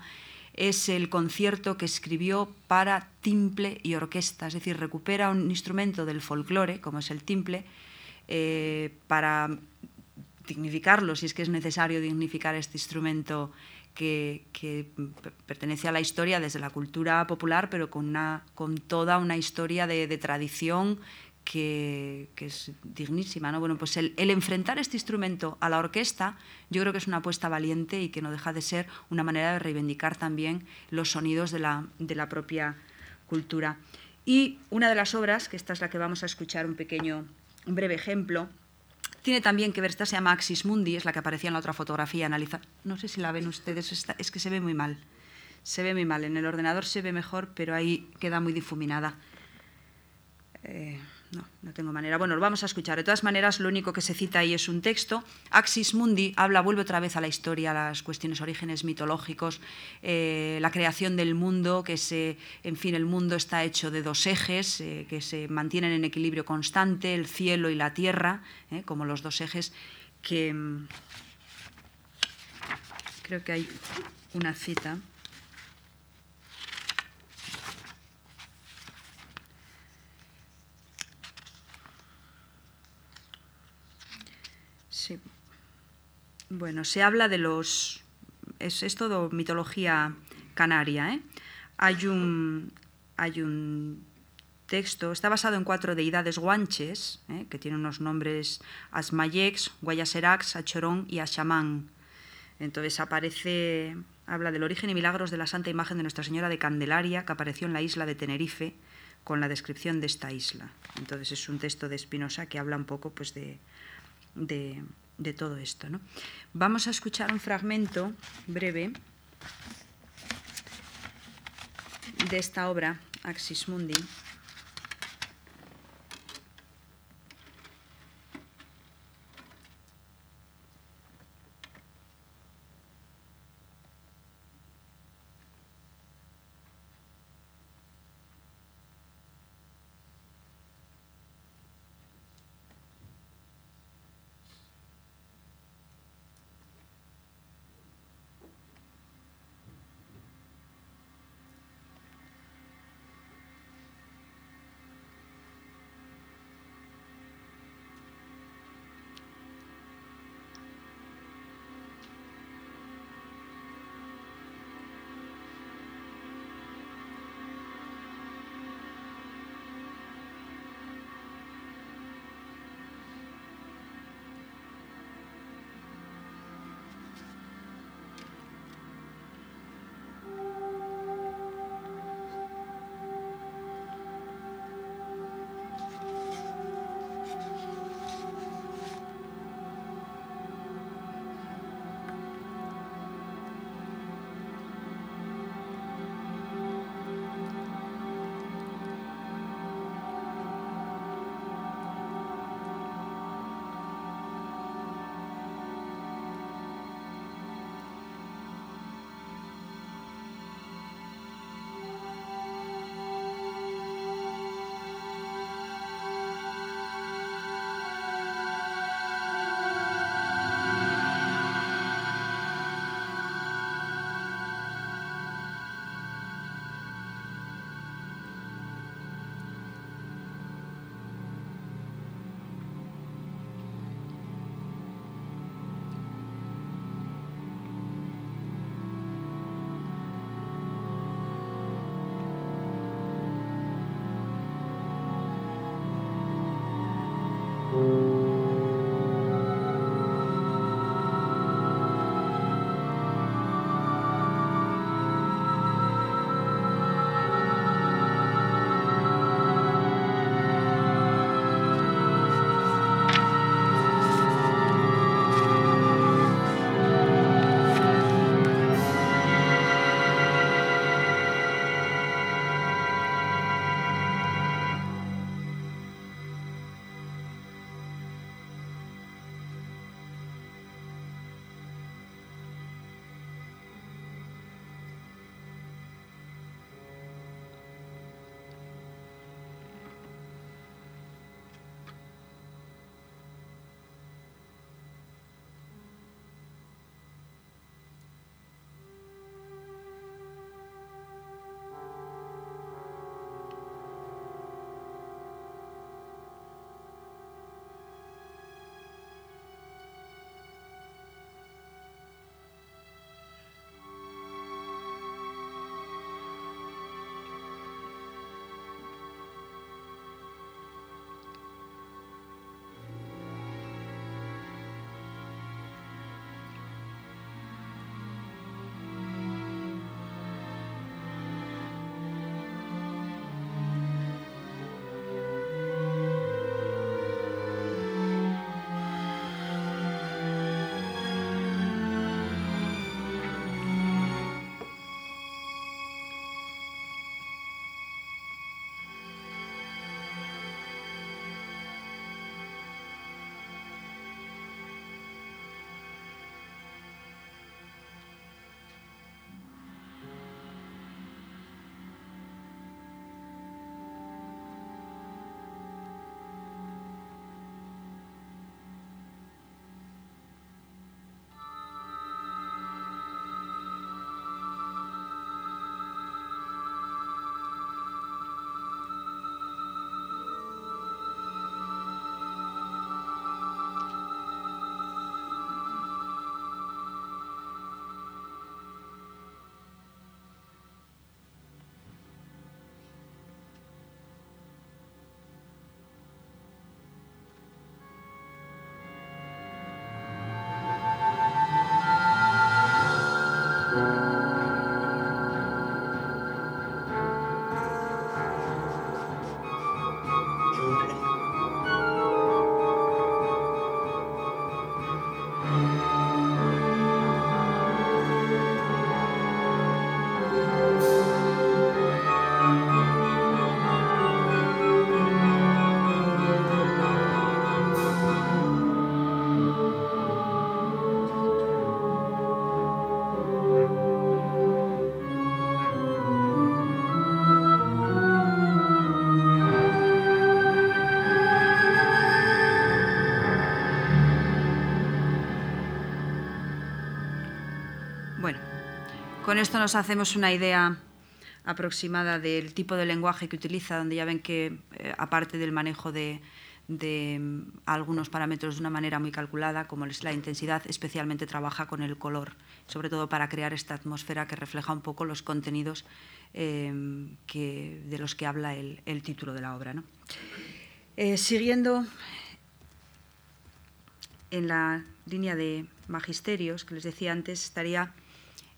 es el concierto que escribió para timple y orquesta, es decir, recupera un instrumento del folclore, como es el timple, eh, para dignificarlo, si es que es necesario dignificar este instrumento que, pertenece a la historia desde la cultura popular, pero con, una, con toda una historia de, de tradición que, es dignísima. ¿no? Bueno, pues el, enfrentar este instrumento a la orquesta yo creo que es una apuesta valiente y que no deja de ser una manera de reivindicar también los sonidos de la, de la propia cultura. Y una de las obras, que esta es la que vamos a escuchar un pequeño, un breve ejemplo, tiene también que ver, esta se llama Axis Mundi, es la que aparecía en la otra fotografía analizada. No sé si la ven ustedes, es que se ve muy mal. Se ve muy mal. En el ordenador se ve mejor, pero ahí queda muy difuminada. Eh, no, no tengo manera. Bueno, lo vamos a escuchar. De todas maneras, lo único que se cita ahí es un texto. Axis Mundi habla, vuelve otra vez a la historia, a las cuestiones, orígenes mitológicos, eh, la creación del mundo, que se, en fin, el mundo está hecho de dos ejes eh, que se mantienen en equilibrio constante, el cielo y la tierra, eh, como los dos ejes que mm, creo que hay una cita. Bueno, se habla de los... Es, todo mitología canaria. ¿eh? Hay, un, hay un texto, está basado en cuatro deidades guanches, ¿eh? que tienen unos nombres Asmayex, Guayaserax, Achorón y Achamán. Entonces aparece, habla del origen y milagros de la santa imagen de Nuestra Señora de Candelaria, que apareció en la isla de Tenerife, con la descripción de esta isla. Entonces es un texto de Espinosa que habla un poco pues, de, de todo esto. ¿no? Vamos a escuchar un fragmento breve de esta obra, Axis Mundi. Con esto nos hacemos una idea aproximada del tipo de lenguaje que utiliza, donde ya ven que, eh, aparte del manejo de, mm, algunos parámetros de una manera muy calculada, como es la intensidad, especialmente trabaja con el color, sobre todo para crear esta atmósfera que refleja un poco los contenidos eh, de los que habla el, título de la obra. Eh, siguiendo en la línea de magisterios que les decía antes, estaría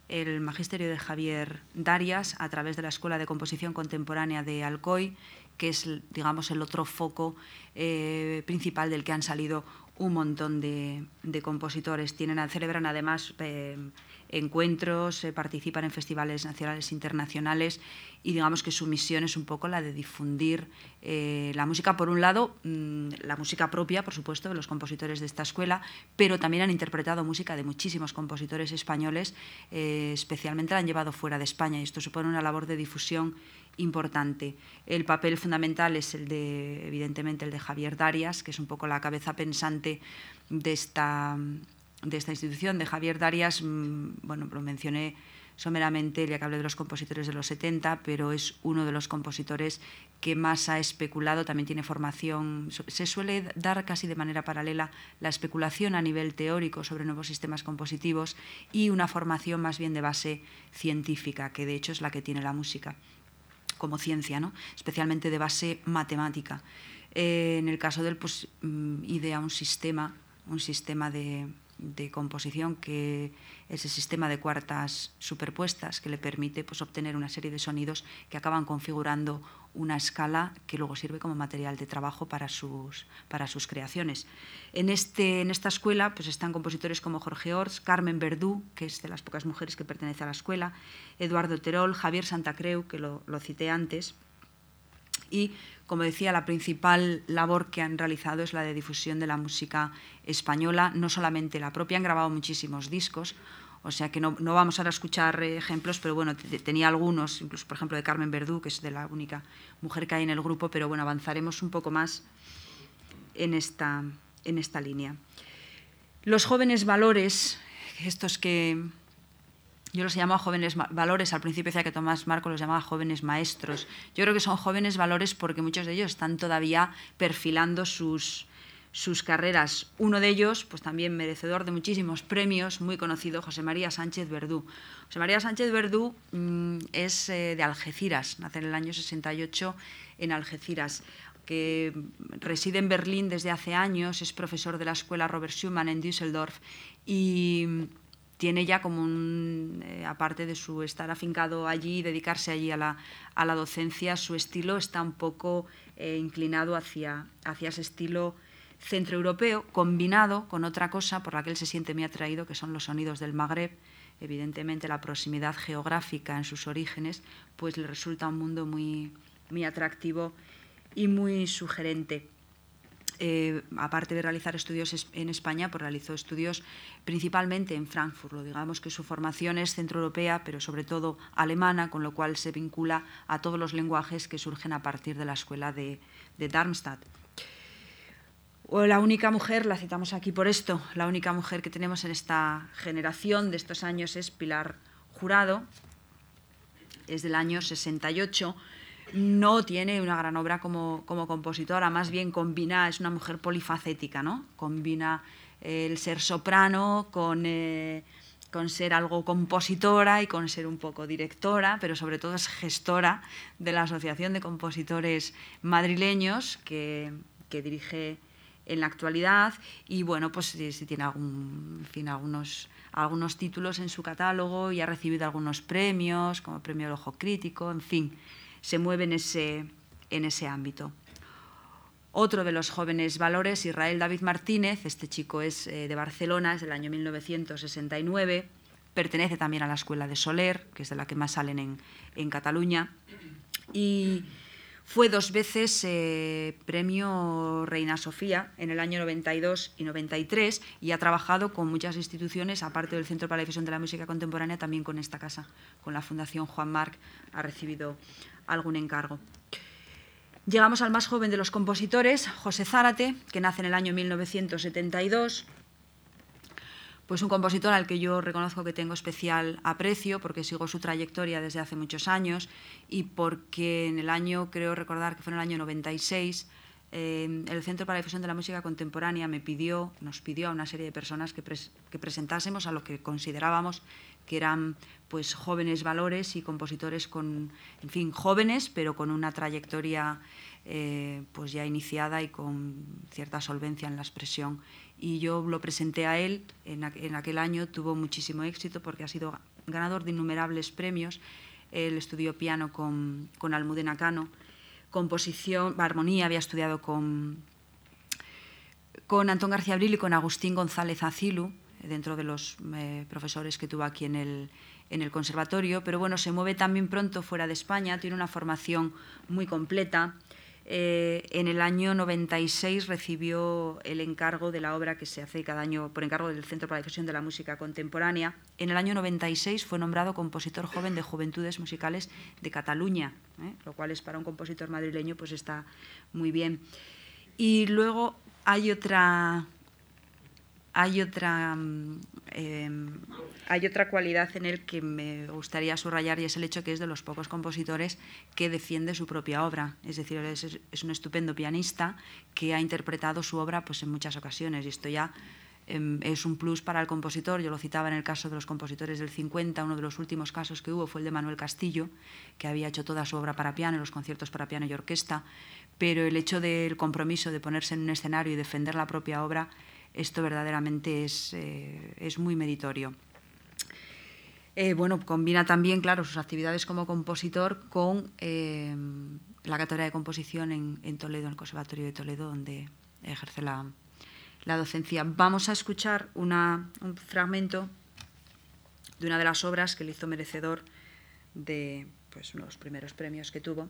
el magisterio de Javier Darias a través de la Escuela de Composición Contemporánea de Alcoy, que es digamos, el otro foco eh, principal del que han salido un montón de, compositores. Tienen, celebran además eh, encuentros, eh, participan en festivales nacionales e internacionales y digamos que su misión es un poco la de difundir eh, la música, por un lado, mm, la música propia, por supuesto, de los compositores de esta escuela, pero también han interpretado música de muchísimos compositores españoles, eh, especialmente la han llevado fuera de España y esto supone una labor de difusión importante. El papel fundamental es el de, evidentemente, el de Javier Darias, que es un poco la cabeza pensante de esta de esta institución, de Javier Darias, mm, bueno, lo mencioné someramente, ya que hablé de los compositores de los 70, pero es uno de los compositores que más ha especulado, también tiene formación, se suele dar casi de manera paralela la especulación a nivel teórico sobre nuevos sistemas compositivos y una formación más bien de base científica, que de hecho es la que tiene la música como ciencia, ¿no? especialmente de base matemática. Eh, en el caso del pues, mm, idea un sistema, un sistema de, de composición que es el sistema de cuartas superpuestas que le permite pues, obtener una serie de sonidos que acaban configurando una escala que luego sirve como material de trabajo para sus, para sus creaciones. En, este, en esta escuela pues, están compositores como Jorge Ors, Carmen Verdú, que es de las pocas mujeres que pertenece a la escuela, Eduardo Terol, Javier Santacreu, que lo, lo cité antes, y como decía, la principal labor que han realizado es la de difusión de la música española, no solamente la propia, han grabado muchísimos discos, o sea que no, vamos a escuchar ejemplos, pero bueno, tenía algunos, incluso por ejemplo de Carmen Verdú, que es de la única mujer que hay en el grupo, pero bueno, avanzaremos un poco más en esta, en esta línea. Los jóvenes valores, estos que yo los llamaba jóvenes valores, al principio decía que Tomás Marco los llamaba jóvenes maestros. Yo creo que son jóvenes valores porque muchos de ellos están todavía perfilando sus, sus carreras. Uno de ellos, pues también merecedor de muchísimos premios, muy conocido, José María Sánchez Verdú. José María Sánchez Verdú mm, es eh, de Algeciras, nace en el año 68 en Algeciras que reside en Berlín desde hace años, es profesor de la escuela Robert Schumann en Düsseldorf y tiene ya como un, eh, aparte de su estar afincado allí y dedicarse allí a la, a la, docencia, su estilo está un poco eh, inclinado hacia, hacia ese estilo centroeuropeo, combinado con otra cosa por la que él se siente muy atraído, que son los sonidos del Magreb. Evidentemente la proximidad geográfica en sus orígenes, pues le resulta un mundo muy, muy atractivo y muy sugerente. Eh, aparte de realizar estudios en España, pues realizó estudios principalmente en Frankfurt. Digamos que su formación es centroeuropea, pero sobre todo alemana, con lo cual se vincula a todos los lenguajes que surgen a partir de la escuela de, Darmstadt. la única mujer, la citamos aquí por esto, la única mujer que tenemos en esta generación de estos años es Pilar Jurado, es del año 68 no tiene una gran obra como, compositora, más bien combina, es una mujer polifacética, ¿no? Combina el ser soprano con, eh, con ser algo compositora y con ser un poco directora, pero sobre todo es gestora de la Asociación de Compositores Madrileños que, dirige en la actualidad y bueno, pues si, tiene algunos, algunos títulos en su catálogo y ha recibido algunos premios, como Premio del Ojo Crítico, en fin, se mueve en ese, en ese ámbito. Otro de los jóvenes valores, Israel David Martínez, este chico es eh, de Barcelona, es del año 1969, pertenece también a la escuela de Soler, que es de la que más salen en, en Cataluña, y fue dos veces eh, premio Reina Sofía en el año 92 y 93 y ha trabajado con muchas instituciones, aparte del Centro para la Difusión de la Música Contemporánea, también con esta casa, con la Fundación Juan Marc, ha recibido algún encargo. Llegamos al más joven de los compositores, José Zárate, que nace en el año 1972. pues un compositor al que yo reconozco que tengo especial aprecio porque sigo su trayectoria desde hace muchos años y porque en el año, creo recordar que fue en el año 96, eh, el Centro para la Difusión de la Música Contemporánea me pidió, nos pidió a una serie de personas que, que presentásemos a lo que considerábamos que eran pues jóvenes valores y compositores con, en fin, jóvenes, pero con una trayectoria eh, pues ya iniciada y con cierta solvencia en la expresión y yo lo presenté a él en, aquel año, tuvo muchísimo éxito porque ha sido ganador de innumerables premios. Él estudió piano con, con Almudena Cano, composición, armonía, había estudiado con, con Antón García Abril y con Agustín González Acilu, dentro de los eh, profesores que tuvo aquí en el, en el conservatorio, pero bueno, se mueve también pronto fuera de España, tiene una formación muy completa. Eh, en el año 96 recibió el encargo de la obra que se hace cada año por encargo del Centro para la Difusión de la Música Contemporánea. En el año 96 fue nombrado compositor joven de Juventudes Musicales de Cataluña, ¿eh? lo cual es para un compositor madrileño pues está muy bien. Y luego hay otra hay otra, mm, em, hay otra cualidad en él que me gustaría subrayar y es el hecho que es de los pocos compositores que defiende su propia obra. Es decir, es, un estupendo pianista que ha interpretado su obra pues, en muchas ocasiones y esto ya em, es un plus para el compositor. Yo lo citaba en el caso de los compositores del 50, uno de los últimos casos que hubo fue el de Manuel Castillo, que había hecho toda su obra para piano, los conciertos para piano y orquesta, pero el hecho del compromiso de ponerse en un escenario y defender la propia obra esto verdaderamente es, eh, es muy meritorio. Eh, bueno, combina también, claro, sus actividades como compositor con eh, la cátedra de composición en, Toledo, en el Conservatorio de Toledo, donde ejerce la, docencia. Vamos a escuchar un fragmento de una de las obras que le hizo merecedor de pues, uno de los primeros premios que tuvo,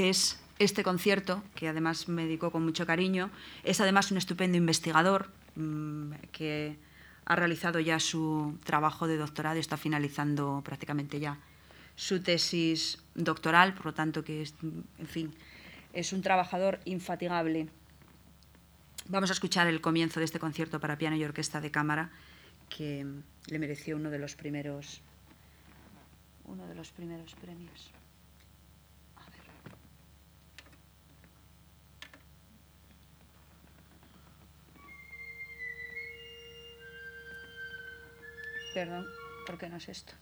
que es este concierto, que además me dedicó con mucho cariño. Es además un estupendo investigador mm, que ha realizado ya su trabajo de doctorado y está finalizando prácticamente ya su tesis doctoral, por lo tanto que es, en fin, es un trabajador infatigable. Vamos a escuchar el comienzo de este concierto para piano y orquesta de cámara que le mereció uno de los primeros uno de los primeros premios. Perdón, ¿por qué no es esto?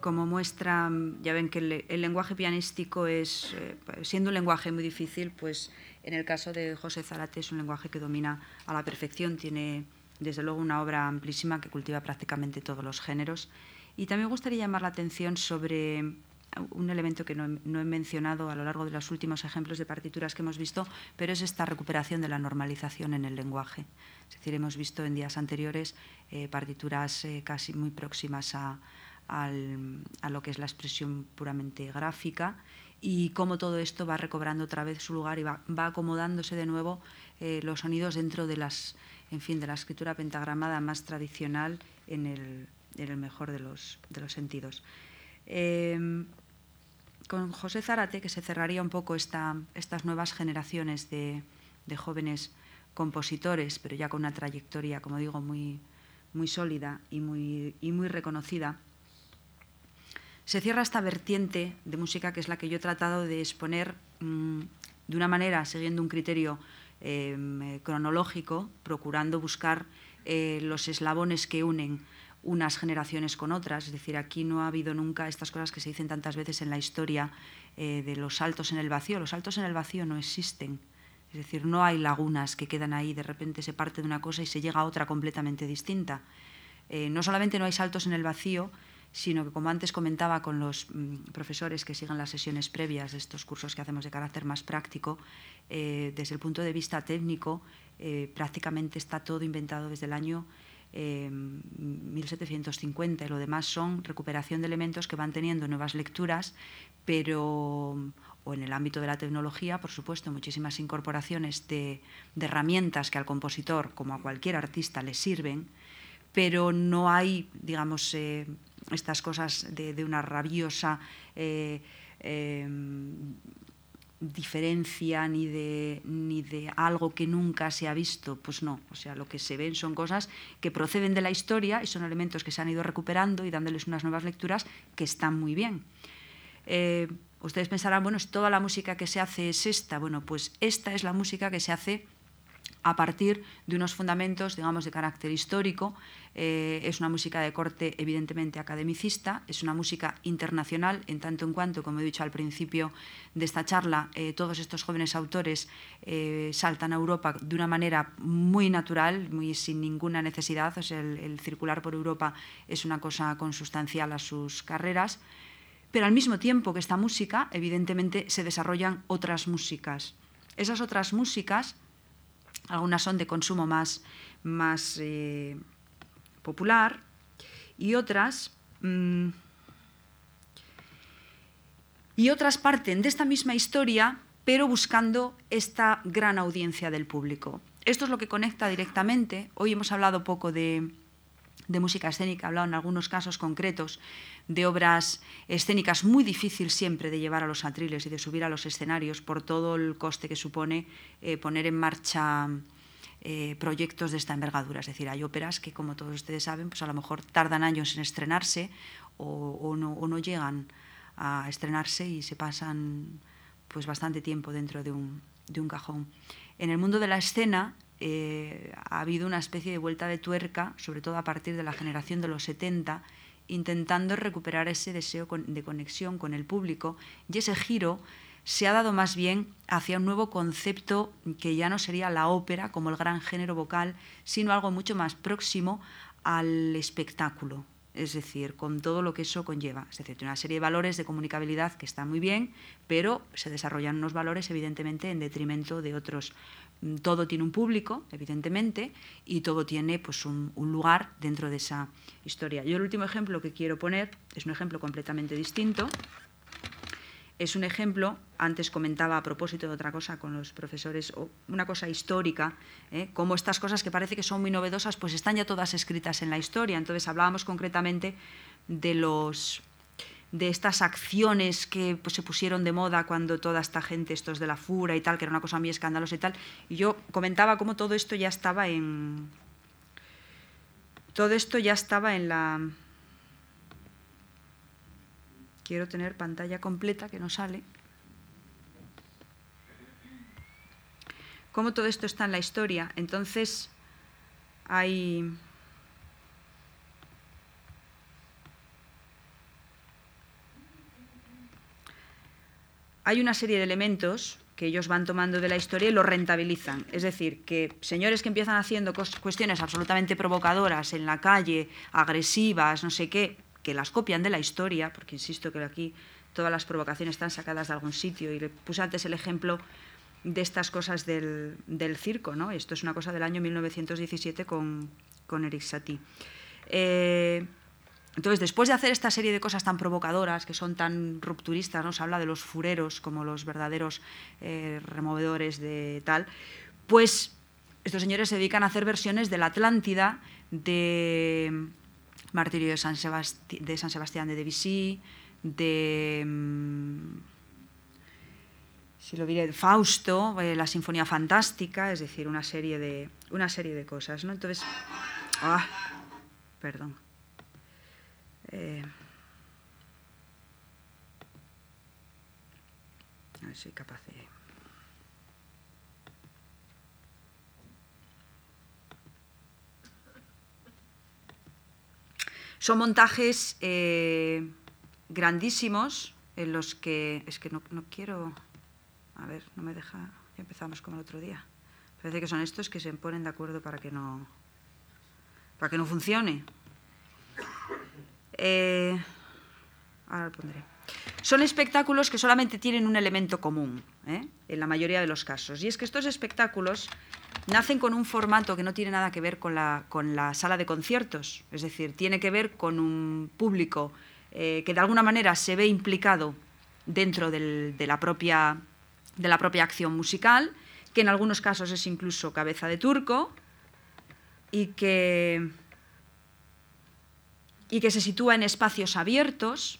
Como muestra, ya ven que el, lenguaje pianístico es, eh, siendo un lenguaje muy difícil, pues en el caso de José Zarate es un lenguaje que domina a la perfección, tiene desde luego una obra amplísima que cultiva prácticamente todos los géneros. Y también me gustaría llamar la atención sobre un elemento que no he, mencionado a lo largo de los últimos ejemplos de partituras que hemos visto, pero es esta recuperación de la normalización en el lenguaje. Es decir, hemos visto en días anteriores eh, partituras eh, casi muy próximas a, lo que es la expresión puramente gráfica y cómo todo esto va recobrando otra vez su lugar y va, acomodándose de nuevo eh, los sonidos dentro de las, en fin, de la escritura pentagramada más tradicional en el, mejor de los, de los sentidos. Em, con José Zárate, que se cerraría un poco esta, estas nuevas generaciones de, jóvenes compositores, pero ya con una trayectoria, como digo, muy, muy sólida y muy, y muy reconocida, se cierra esta vertiente de música que es la que yo he tratado de exponer mm, de una manera, siguiendo un criterio em, cronológico, procurando buscar eh, los eslabones que unen unas generaciones con otras. Es decir, aquí no ha habido nunca estas cosas que se dicen tantas veces en la historia eh, de los saltos en el vacío. Los saltos en el vacío no existen. Es decir, no hay lagunas que quedan ahí, de repente se parte de una cosa y se llega a otra completamente distinta. Eh, no solamente no hay saltos en el vacío, sino que, como antes comentaba con los mm, profesores que siguen las sesiones previas de estos cursos que hacemos de carácter más práctico, eh, desde el punto de vista técnico, prácticamente está todo inventado desde el año 1750 y lo demás son recuperación de elementos que van teniendo nuevas lecturas, pero o en el ámbito de la tecnología, por supuesto, muchísimas incorporaciones de, herramientas que al compositor, como a cualquier artista, le sirven, pero no hay, digamos, eh, estas cosas de, una rabiosa eh, em, diferencia ni de, ni de algo que nunca se ha visto, pues no. O sea, lo que se ven son cosas que proceden de la historia y son elementos que se han ido recuperando y dándoles unas nuevas lecturas que están muy bien. Eh, ustedes pensarán, bueno, toda la música que se hace es esta. Bueno, pues esta es la música que se hace a partir de unos fundamentos, digamos, de carácter histórico. Eh, es una música de corte evidentemente academicista, es una música internacional, en tanto en cuanto, como he dicho al principio de esta charla, eh, todos estos jóvenes autores eh, saltan a Europa de una manera muy natural, muy sin ninguna necesidad. O el, circular por Europa es una cosa consustancial a sus carreras. Pero al mismo tiempo que esta música, evidentemente, se desarrollan otras músicas. Esas otras músicas algunas son de consumo más, más eh, popular y otras, mm, y otras parten de esta misma historia, pero buscando esta gran audiencia del público. Esto es lo que conecta directamente. Hoy hemos hablado poco de, de música escénica, he hablado en algunos casos concretos de obras escénicas muy difícil siempre de llevar a los atriles y de subir a los escenarios por todo el coste que supone eh, poner en marcha eh, proyectos de esta envergadura. Es decir, hay óperas que, como todos ustedes saben, pues a lo mejor tardan años en estrenarse o, no, llegan a estrenarse y se pasan pues bastante tiempo dentro de un, de un cajón. En el mundo de la escena eh, ha habido una especie de vuelta de tuerca, sobre todo a partir de la generación de los 70, intentando recuperar ese deseo de conexión con el público. Y ese giro se ha dado más bien hacia un nuevo concepto que ya no sería la ópera como el gran género vocal, sino algo mucho más próximo al espectáculo, es decir, con todo lo que eso conlleva. Es decir, una serie de valores de comunicabilidad que están muy bien, pero se desarrollan unos valores evidentemente en detrimento de otros todo tiene un público, evidentemente, y todo tiene pues, un, lugar dentro de esa historia. Yo el último ejemplo que quiero poner es un ejemplo completamente distinto. Es un ejemplo, antes comentaba a propósito de otra cosa con los profesores, una cosa histórica, ¿eh? como estas cosas que parece que son muy novedosas, pues están ya todas escritas en la historia. Entonces hablábamos concretamente de los de estas acciones que pues, se pusieron de moda cuando toda esta gente, estos de la fura y tal, que era una cosa muy escandalosa y tal, y yo comentaba cómo todo esto ya estaba en... Todo esto ya estaba en la... Quiero tener pantalla completa que no sale. Cómo todo esto está en la historia. Entonces, hay... Hay una serie de elementos que ellos van tomando de la historia y lo rentabilizan. Es decir, que señores que empiezan haciendo cuestiones absolutamente provocadoras en la calle, agresivas, no sé qué, que las copian de la historia, porque insisto que aquí todas las provocaciones están sacadas de algún sitio, y le puse antes el ejemplo de estas cosas del, circo, ¿no? Esto es una cosa del año 1917 con, con Eric Satie. Eh, entonces, después de hacer esta serie de cosas tan provocadoras, que son tan rupturistas, nos habla de los fureros como los verdaderos eh, removedores de tal, pues estos señores se dedican a hacer versiones de la Atlántida, de Martirio de San, Sebastián de Debussy, de... Mm, si lo diré, Fausto, eh, la Sinfonía Fantástica, es decir, una serie de, una serie de cosas. ¿no? Entonces, ah, perdón. Eh, a ver si soy capaz de... Son montajes eh, grandísimos en los que... Es que no, no, quiero... A ver, no me deja... Ya empezamos como el otro día. Parece que son estos que se ponen de acuerdo para que no... Para que no funcione. Eh, ahora lo pondré. Son espectáculos que solamente tienen un elemento común, ¿eh? en la mayoría de los casos, y es que estos espectáculos nacen con un formato que no tiene nada que ver con la, con la sala de conciertos, es decir, tiene que ver con un público eh, que de alguna manera se ve implicado dentro de, la propia, de la propia acción musical, que en algunos casos es incluso cabeza de turco, y que y que se sitúa en espacios abiertos,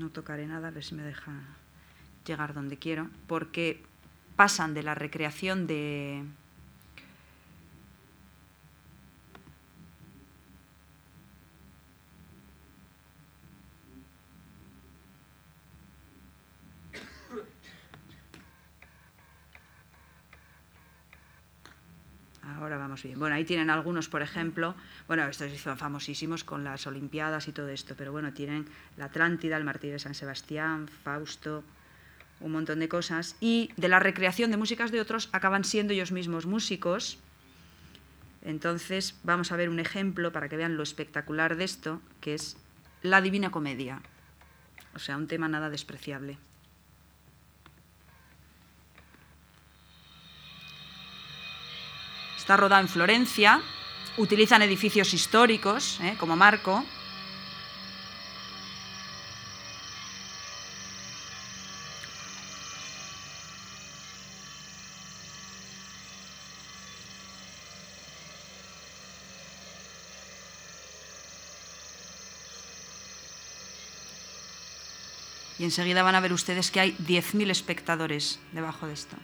no tocaré nada, a ver si me deja llegar donde quiero, porque pasan de la recreación de, ahora vamos bien. Bueno, ahí tienen algunos, por ejemplo, bueno, estos son famosísimos con las Olimpiadas y todo esto, pero bueno, tienen la Atlántida, el Martillo de San Sebastián, Fausto, un montón de cosas. Y de la recreación de músicas de otros acaban siendo ellos mismos músicos. Entonces, vamos a ver un ejemplo para que vean lo espectacular de esto, que es la Divina Comedia. O sea, un tema nada despreciable. Está rodada en Florencia, utilizan edificios históricos ¿eh? como marco. Y enseguida van a ver ustedes que hay 10.000 espectadores debajo de esto.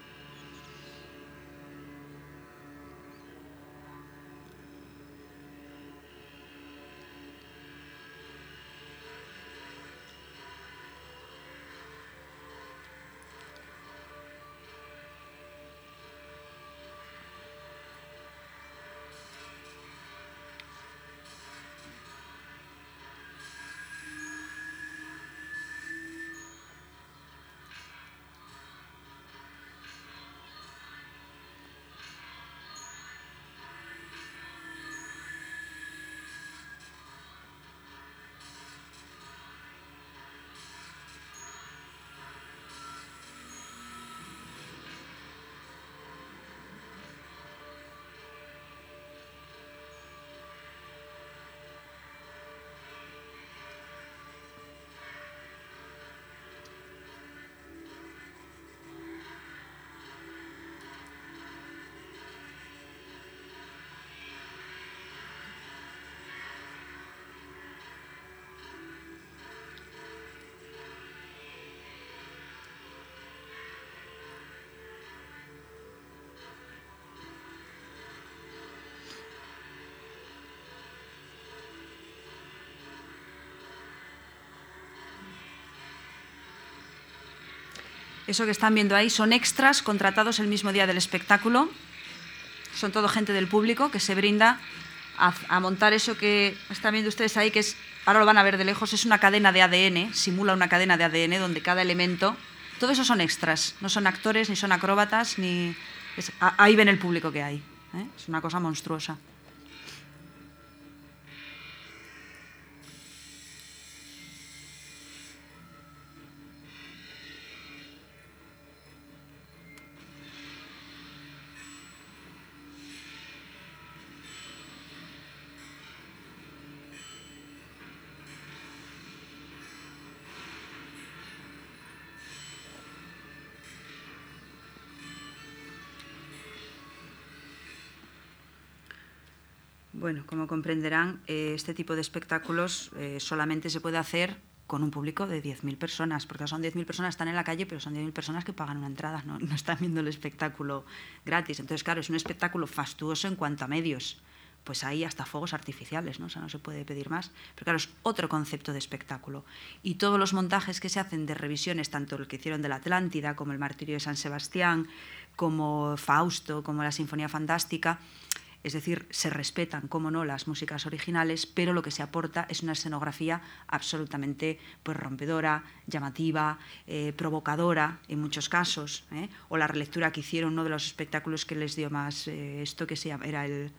Eso que están viendo ahí son extras contratados el mismo día del espectáculo. son todo gente del público que se brinda a, montar eso que están viendo ustedes ahí, que es, ahora lo van a ver de lejos, es una cadena de ADN, simula una cadena de ADN donde cada elemento, todo eso son extras, no son actores, ni son acróbatas, ni... ahí ven el público que hay. ¿eh? Es una cosa monstruosa. Bueno, como comprenderán, eh, este tipo de espectáculos eh, solamente se puede hacer con un público de 10.000 personas, porque son 10.000 personas están en la calle, pero son 10.000 personas que pagan una entrada, no, no, están viendo el espectáculo gratis. Entonces, claro, es un espectáculo fastuoso en cuanto a medios. Pues ahí hasta fuegos artificiales, ¿no? O sea, no se puede pedir más. Pero claro, es otro concepto de espectáculo. Y todos los montajes que se hacen de revisiones, tanto el que hicieron de la Atlántida, como el Martirio de San Sebastián, como Fausto, como la Sinfonía Fantástica, es decir, se respetan, como no, las músicas originales, pero lo que se aporta es una escenografía absolutamente pues, rompedora, llamativa, eh, provocadora en muchos casos. ¿eh? O la relectura que hicieron, uno de los espectáculos que les dio más eh, esto, que se llama, era el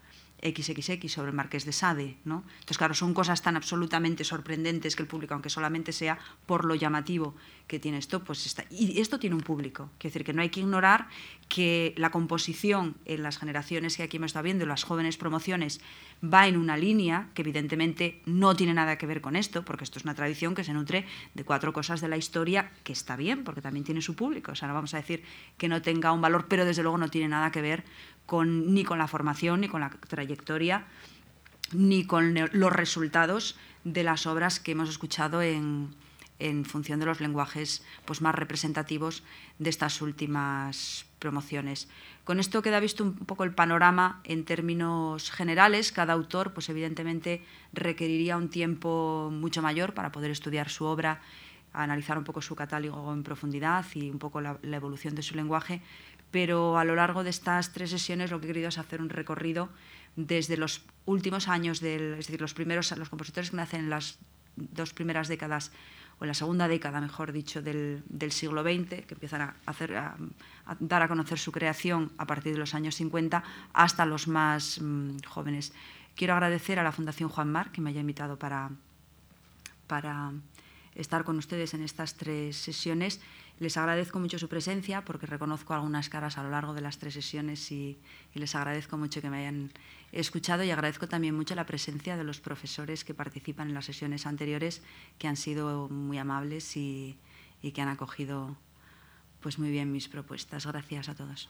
XXX sobre el Marqués de Sade. ¿no? Entonces, claro, son cosas tan absolutamente sorprendentes que el público, aunque solamente sea por lo llamativo que tiene esto, pues está. Y esto tiene un público. Quiere decir que no hay que ignorar que la composición en las generaciones que aquí hemos estado viendo, las jóvenes promociones, va en una línea que evidentemente no tiene nada que ver con esto, porque esto es una tradición que se nutre de cuatro cosas de la historia, que está bien, porque también tiene su público. O sea, no vamos a decir que no tenga un valor, pero desde luego no tiene nada que ver ni con la formación, ni con la trayectoria, ni con los resultados de las obras que hemos escuchado en, función de los lenguajes pues, más representativos de estas últimas promociones. Con esto queda visto un poco el panorama en términos generales. Cada autor, pues evidentemente, requeriría un tiempo mucho mayor para poder estudiar su obra, analizar un poco su catálogo en profundidad y un poco la evolución de su lenguaje pero a lo largo de estas tres sesiones lo que he querido es hacer un recorrido desde los últimos años, del, es decir, los primeros, los compositores que nacen en las dos primeras décadas, o en la segunda década, mejor dicho, del, siglo XX, que empiezan a, dar a conocer su creación a partir de los años 50, hasta los más mm, jóvenes. Quiero agradecer a la Fundación Juan Mar que me haya invitado para estar con ustedes en estas tres sesiones les agradezco mucho su presencia porque reconozco algunas caras a lo largo de las tres sesiones y, les agradezco mucho que me hayan escuchado y agradezco también mucho la presencia de los profesores que participan en las sesiones anteriores que han sido muy amables y, y que han acogido pues muy bien mis propuestas. Gracias a todos.